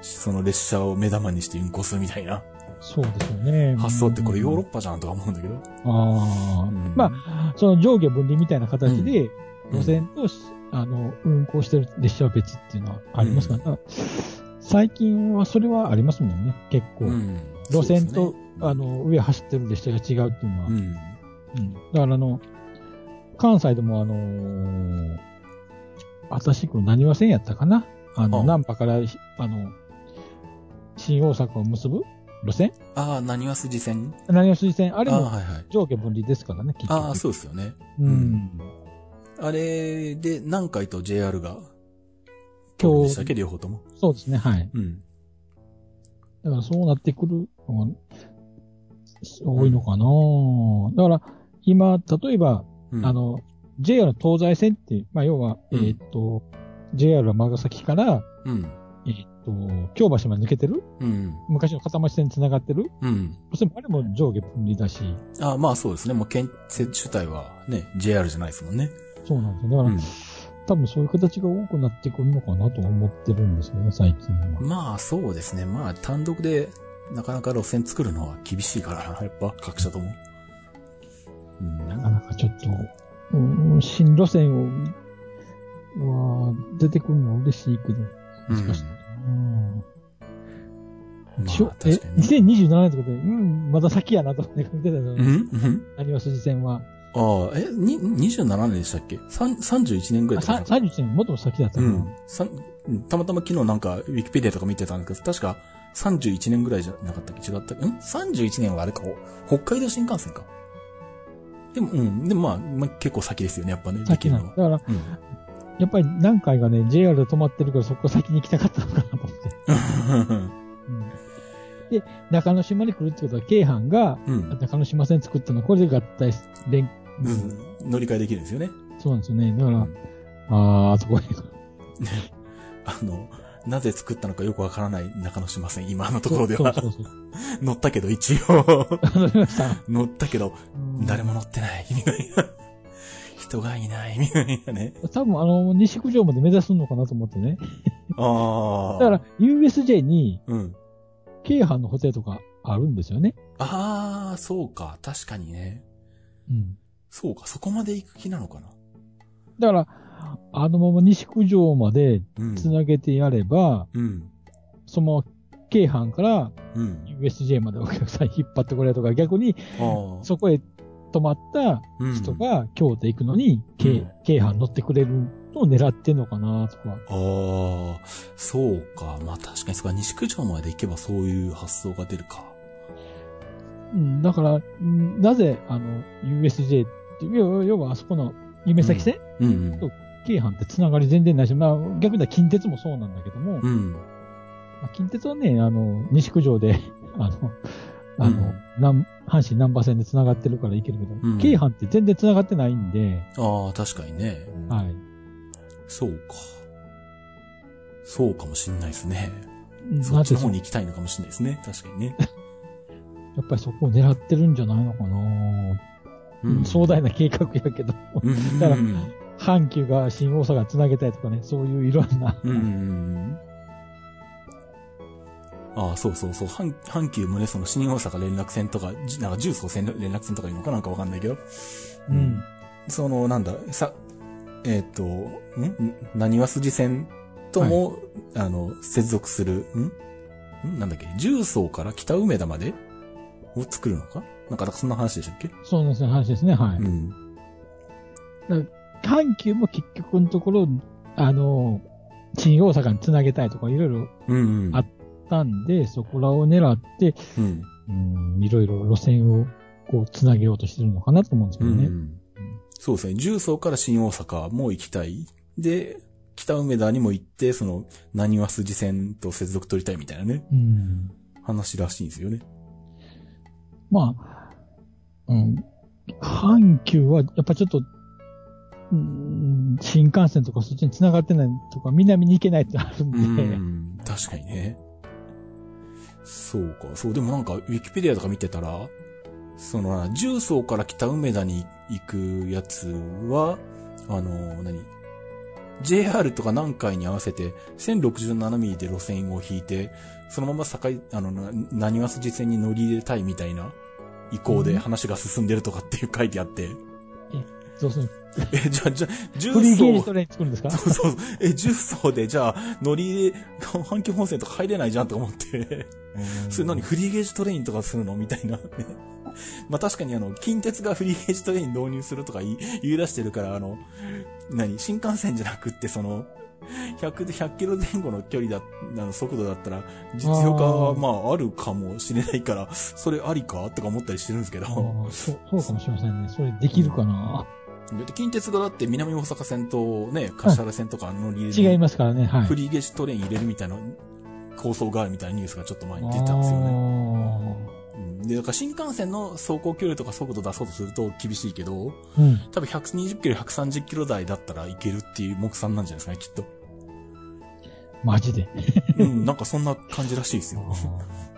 その列車を目玉にして運行するみたいなそうですよね。発想ってこれヨーロッパパじゃんとか思うんだけど。ああ、うんまあ、その上下分離みたいな形で、うん路線とし、あの、運行してる列車は別っていうのはありますから、だから最近はそれはありますもんね、結構。うん路線と、あの、上走ってる列車が違うっていうのは。うん。うんだからあの、関西でもあのー、私、これ何和線やったかな？あの、あ難波から、ひあの、新大阪を結ぶ路線？ああ、何は筋線？何和筋線？あれああ、もはいはい。上下分離ですからね、結局。ああ、そうですよね。うん。あれで、南海と JR が、今日でしたっけ、両方とも？そうですね、はい。うん。だからそうなってくるのが多いのかな、だから、今、例えば、うんあ、の、JR 東西線って、まあ、要は、うんえーっと、JR は長崎から、うん。えーっと、京橋まで抜けてる？うん。昔の片町線に繋がってる？うん。そしてあれも上下分離だし、あまあそうですね。もう建設主体はね、JR じゃないですもんね。そうなんですよ。だから、うん。多分そういう形が多くなってくるのかなと思ってるんですよね、最近は。まあそうですね。まあ単独でなかなか路線作るのは厳しいからな、*laughs* やっぱ各社とも。うん。なかなかちょっと、うーん、新路線を、は、出てくるのは嬉しいけど、難しいな。まあしょえ、確かにね。2027年ってことで、うん、まだ先やなと思って見てたの。うんうん何は筋線は。ああ、え、に、27年でしたっけ？三31年ぐらいとかなかっ31年もっと先だったた。う。ん。たまたま昨日なんか、ウィキペディアとか見てたんですけど、確か31年ぐらいじゃなかったっけ？違ったっけ？ん ?31 年はあれか、ほ北海道新幹線か。でも、うん。でもまあ、まあ、結構先ですよね、やっぱね。先なのはだから、やっぱり何回がね、JR で止まってるからそこ先に行きたかったのかなと思って。うん。うんで、中之島に来るってことは、京阪がうん。中之島線作ったの、これで合体し、連、うん。乗り換えできるんですよね。そうなんですよね。だから、うんあー、あそこに。*laughs* あの、なぜ作ったのかよくわからない中之島線、今のところでは。そうそうそう。*laughs* 乗ったけど、一応。乗 *laughs* ったけど、うん誰も乗ってない、みたいな。人がいない、みたいなね。多分あの、西九条まで目指すのかなと思ってね。ああ。だから、USJ に、うん。京阪のホテルとかあるんですよね。ああ、そうか。確かにね。うん。そうか。そこまで行く気なのかな。だから、あのまま西九条までうん。繋げてやれば、うん。その、京阪からうん。USJ までお客さん *laughs* 引っ張ってこれとか、逆に。そこへ泊まったうん人が京都行くのに、う京ん京阪乗ってくれるのを狙ってんのかなとか。ああ、そうか。まあ確かにそこは西九条まで行けばそういう発想が出るか。うん、だから、うんなぜ、あの、USJ っていう、要要はあそこの夢先線、うんうん。京阪って繋がり全然ないし、まあ逆に言ったら近鉄もそうなんだけども、うん。まあ、近鉄はね、あの、西九条で、*laughs* あの、あの、うん南阪神南波線で繋がってるから行けるけど、うん京阪って全然繋がってないんで、ああ、確かにね。はい。そうか。そうかもしんないですね。そっちの方に行きたいのかもしんないですね。確かにね。*laughs* やっぱりそこを狙ってるんじゃないのかな、うん壮大な計画やけど、うん。だからうん阪急が新大阪繋げたいとかね、そういういろんな、うん。ああ、そうそうそう。阪阪急もね、その新大阪連絡線とか、じなんか重曹線連絡線とかいうのかなんかわかんないけど。うん。その、なんだ、さ、えっ、と、ん？何は筋線とも、あの、接続する、ん？ん？なんだっけ？重曹から北梅田までを作るのか？なんか、そんな話でしたっけ？そうですね、話ですね、はい。うん。阪急も結局のところ、あの、新大阪につなげたいとかいろいろうんうん。あったんで、そこらを狙って、うん。うん、いろいろ路線をこうつなげようとしてるのかなと思うんですけどね。うんそうですね。重曹から新大阪も行きたい。で、北梅田にも行って、その、何は筋線と接続取りたいみたいなね、うん話らしいんですよね。まあ、うん、阪急はやっぱちょっと、うん、新幹線とかそっちに繋がってないとか、南に行けないってあるんうで、ん。確かにね。そうか。そう、でもなんか、ウィキペディアとか見てたら、その、重曹から北梅田に行くやつは、あの、何 ?JR とか南海に合わせて、1067ミリで路線を引いて、そのまま境、あの、な何は筋線に乗り入れたいみたいな意向で話が進んでるとかっていう書いてあって、そうそう。*laughs* え、じゃあ、じゃあ、*laughs* 重フリーゲージ曹ト、レイン作るんですか？そうそう。え、重曹で、じゃあ、乗り入れ、阪急本線とか入れないじゃんと思って。それ何？フリーゲージトレインとかするの？みたいな。まあ確かにあの、近鉄がフリーゲージトレイン導入するとか言い言い出してるから、あの、何？新幹線じゃなくって、その、100で、100キロ前後の距離だ、あの、速度だったら、実用化はまああるかもしれないから、それありか？とか思ったりしてるんですけど。そう、そうかもしれませんね。それできるかな、だって近鉄がだって南大阪線とね、柏原線とか乗り入れ違いますからね、はい。フリーゲージトレイン入れるみたいな構想があるみたいなニュースがちょっと前に出たんですよね。んで、だから新幹線の走行距離とか速度出そうとすると厳しいけど、うん。多分120キロ、130キロ台だったらいけるっていう目算なんじゃないですかね、きっと。マジで。うん、なんかそんな感じらしいですよ。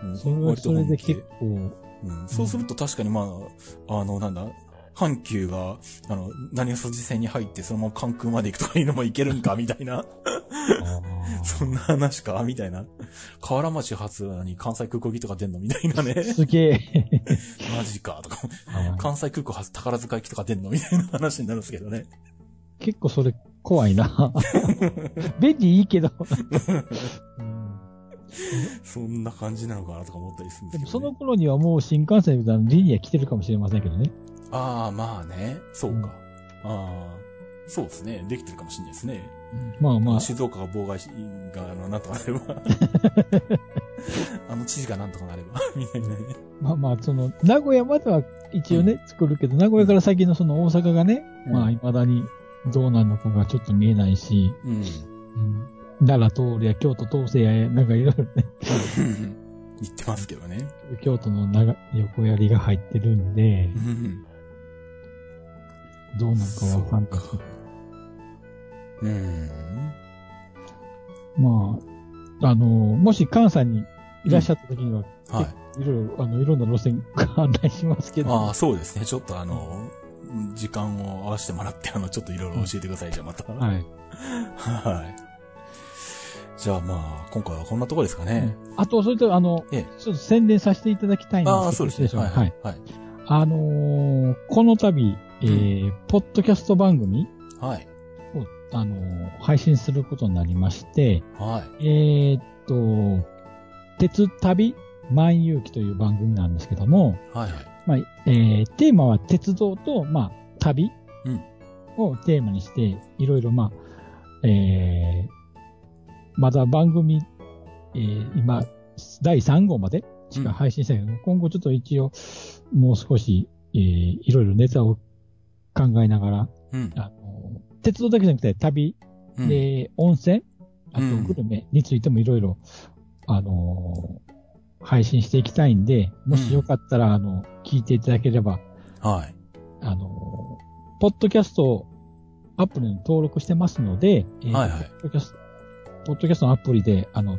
うんそれはそれで結構、うん、そうすると確かにまあ、あの、なんだ、阪急が、あの、何を筋線に入ってそのまま関空まで行くとかいうのもいけるんか、みたいな。そんな話か、みたいな。河原町発に関西空港機とか出んのみたいなね。すげえ。マジか、とか。関西空港発宝塚行きとか出んのみたいな話になるんですけどね。結構それ怖いな。便利いいけど。うんそんな感じなのかなとか思ったりするんでけど、ね。ですもその頃にはもう新幹線みたいなリニア来てるかもしれませんけどね。ああ、まあね。そうか。うんああ、そうですね。できてるかもしれないですね。まあまあ、静岡が妨害し、が、*laughs* あの、なんとかなれば。あの知事がなんとかなれば。みたいなね。まあまあ、その、名古屋までは一応ね、作るけど、名古屋から先のその大阪がね、うんまあ未だにどうなるのかがちょっと見えないし、うん。うん、奈良通るや京都通せや、なんかいろいろね、*laughs* 言ってますけどね。京都の長横槍が入ってるんでう、ん。どうなるかわかんないそうん。まあ、あの、もし関西にいらっしゃった時には、はい。いろいろ、あの、いろんな路線が案内しますけど、ああ、そうですね。ちょっとあの、時間を合わせてもらって、あの、ちょっといろいろ教えてください。じゃあまた。はい。はい。じゃあまあ、今回はこんなところですかね。あと、それと、あの、ええちょっと宣伝させていただきたいんですけど、ああ、そうですね。はい。はい。あのーこの度、えーポッドキャスト番組はい。を、あのー配信することになりまして、はい。えーっと、鉄旅万有記という番組なんですけども、はい。はい。まあ、えーテーマは鉄道と、まあ、旅うんをテーマにして、いろいろ、まあ、えーまだ番組、えー今、第3号までしか配信してないけど、今後ちょっと一応、もう少し、えーいろいろネタを考えながら、うん。あの、鉄道だけじゃなくて旅、うんで、温泉、あとうんグルメについてもいろいろ、あのー配信していきたいんで、もしよかったら、あの、聞いていただければ、はい。あのーポッドキャストアプリに登録してますので、えーはいはいポッドキャスト、ポッドキャストのアプリで、あの、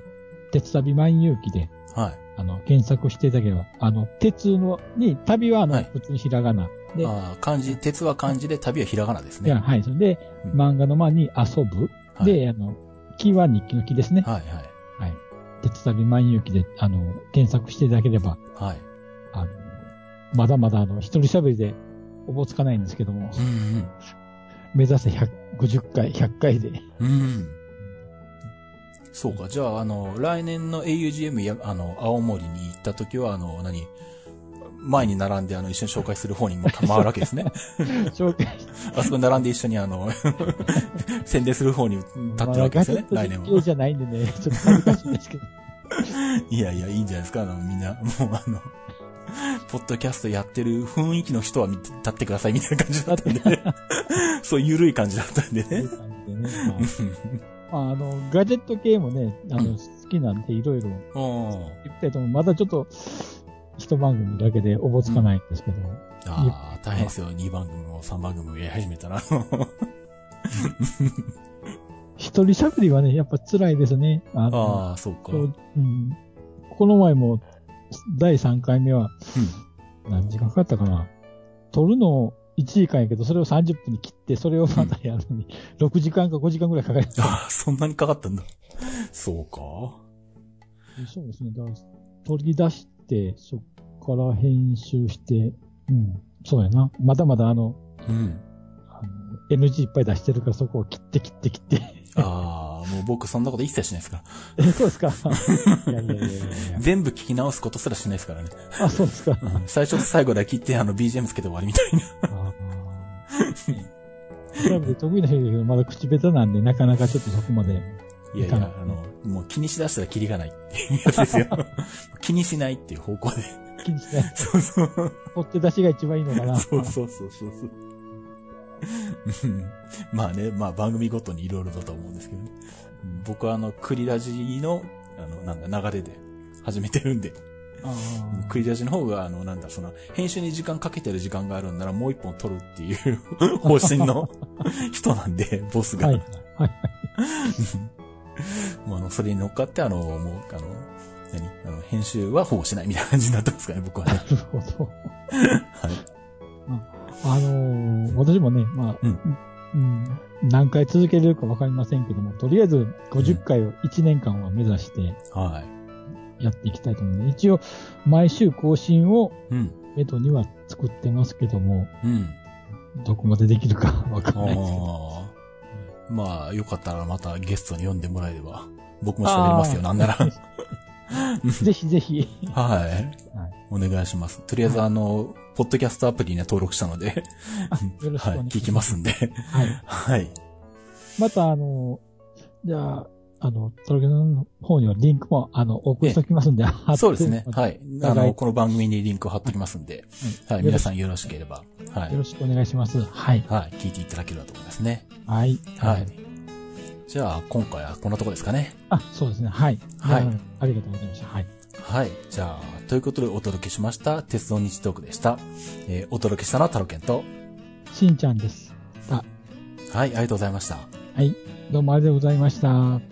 鉄旅万有記で、はい。あの、検索していただければ、あの、鉄の、に、旅はあの、はい普通にひらがな。で、ああ、漢字、鉄は漢字で旅はひらがなですね。ではい、それで、うん漫画の間に遊ぶ。はい、で、あの、木は日記の木ですね。はいはい。はい。鉄旅万有記で、あの、検索していただければ、はい。あの、まだまだあの、一人喋りでおぼつかないんですけども、うん *laughs* 目指せ150回、100回で。うん。うん。そうか。じゃあ、あの、来年の augm や、あの、青森に行った時は、あの、何？前に並んで、あの、一緒に紹介する方にも回るわけですね。*laughs* 紹介あそこに並んで一緒に、あの、宣伝する方に立ってるわけですよね、来年も。系じゃないんでね、ちょっと恥ずかしいんですけど。いやいや、いいんじゃないですか、あの、みんな、もうあの、ポッドキャストやってる雰囲気の人は立ってくださいみたいな感じだったんで、ね、*laughs* そういう緩い感じだったんでね。まあ、まあ、あの、ガジェット系もね、あの、うん好きなんでいろいろうん。言ったいとも、まだちょっと、一番組だけでおぼつかないんですけど、ああ、大変ですよ。2番組も3番組もやり始めたら。一人喋りはね、やっぱ辛いですね。あの、ああ、そうか。そうううん、この前も、第3回目は、何時間かかったかな。撮るの1時間やけど、それを30分に切って、それをまたやるのに、6時間か5時間ぐらいかかりました。ああ、そんなにかかったんだ。そうか。そうですね。だから、取り出して、そっから編集して、うん、そうやな。まだまだあの、うん。あの NG いっぱい出してるから、そこを切って切って切って。ああ、もう僕そんなこと一切しないですから。え、*laughs* そうですかいやいやいやいや。全部聞き直すことすらしないですからね。あ、そうですか。うん最初と最後だけ聞いて、あの、BGM つけて終わりみたいな。あー。比べて得意な人だけど、まだ口下手なんで、なかなかちょっとそこまで。いやいや、あの、もう気にしだしたらキリがないっていうやつですよ。*laughs* 気にしないっていう方向で。気にしない。そうそう。取って出しが一番いいのかな。そうそうそうそうまあね、まあ番組ごとにいろいろだと思うんですけどね。うん僕はあの、クリラジの、あの、なんだ、流れで始めてるんで、あクリラジの方が、あの、なんだ、その、編集に時間かけてる時間があるんならもう一本撮るっていう方針の人なんで、ボスーが。はい。はい。*laughs* *laughs* もうあの、それに乗っかって、あの、もう、あの、何？あの、編集はほぼしないみたいな感じになってますかね、僕はね。*laughs* なるほど。*laughs* はい。あのー私もね、まあ、うんうん何回続けれるかわかりませんけども、とりあえず50回を1年間は目指してはい。やっていきたいと思うので、一応、毎週更新をうん。メドには作ってますけども、うん。どこまでできるかわかんないですけど。まあ、よかったらまたゲストに呼んでもらえれば。僕も喋りますよ、なんなら。*laughs* ぜひぜひ。はい。はいお願いします。とりあえず、あの、ポッドキャストアプリには登録したので、はい。聞きますんで。はい。はい。また、あの、じゃあ、あの、トロケの方にはリンクも、あの、お送りしておきますんで、そうですね。はい。あの、この番組にリンクを貼っておきますんで、はい。皆さんよろしければ、はい。よろしくお願いします。はい。はい。聞いていただければと思いますね。はい。はい。じゃあ、今回はこんなとこですかね。あ、そうですね。はい。はいあありがとうございました。はい。はい。じゃあ、ということでお届けしました、鉄道日トークでした。えーお届けしたのはタロケンと、しんちゃんです。あ、はい、ありがとうございました。はい。どうもありがとうございました。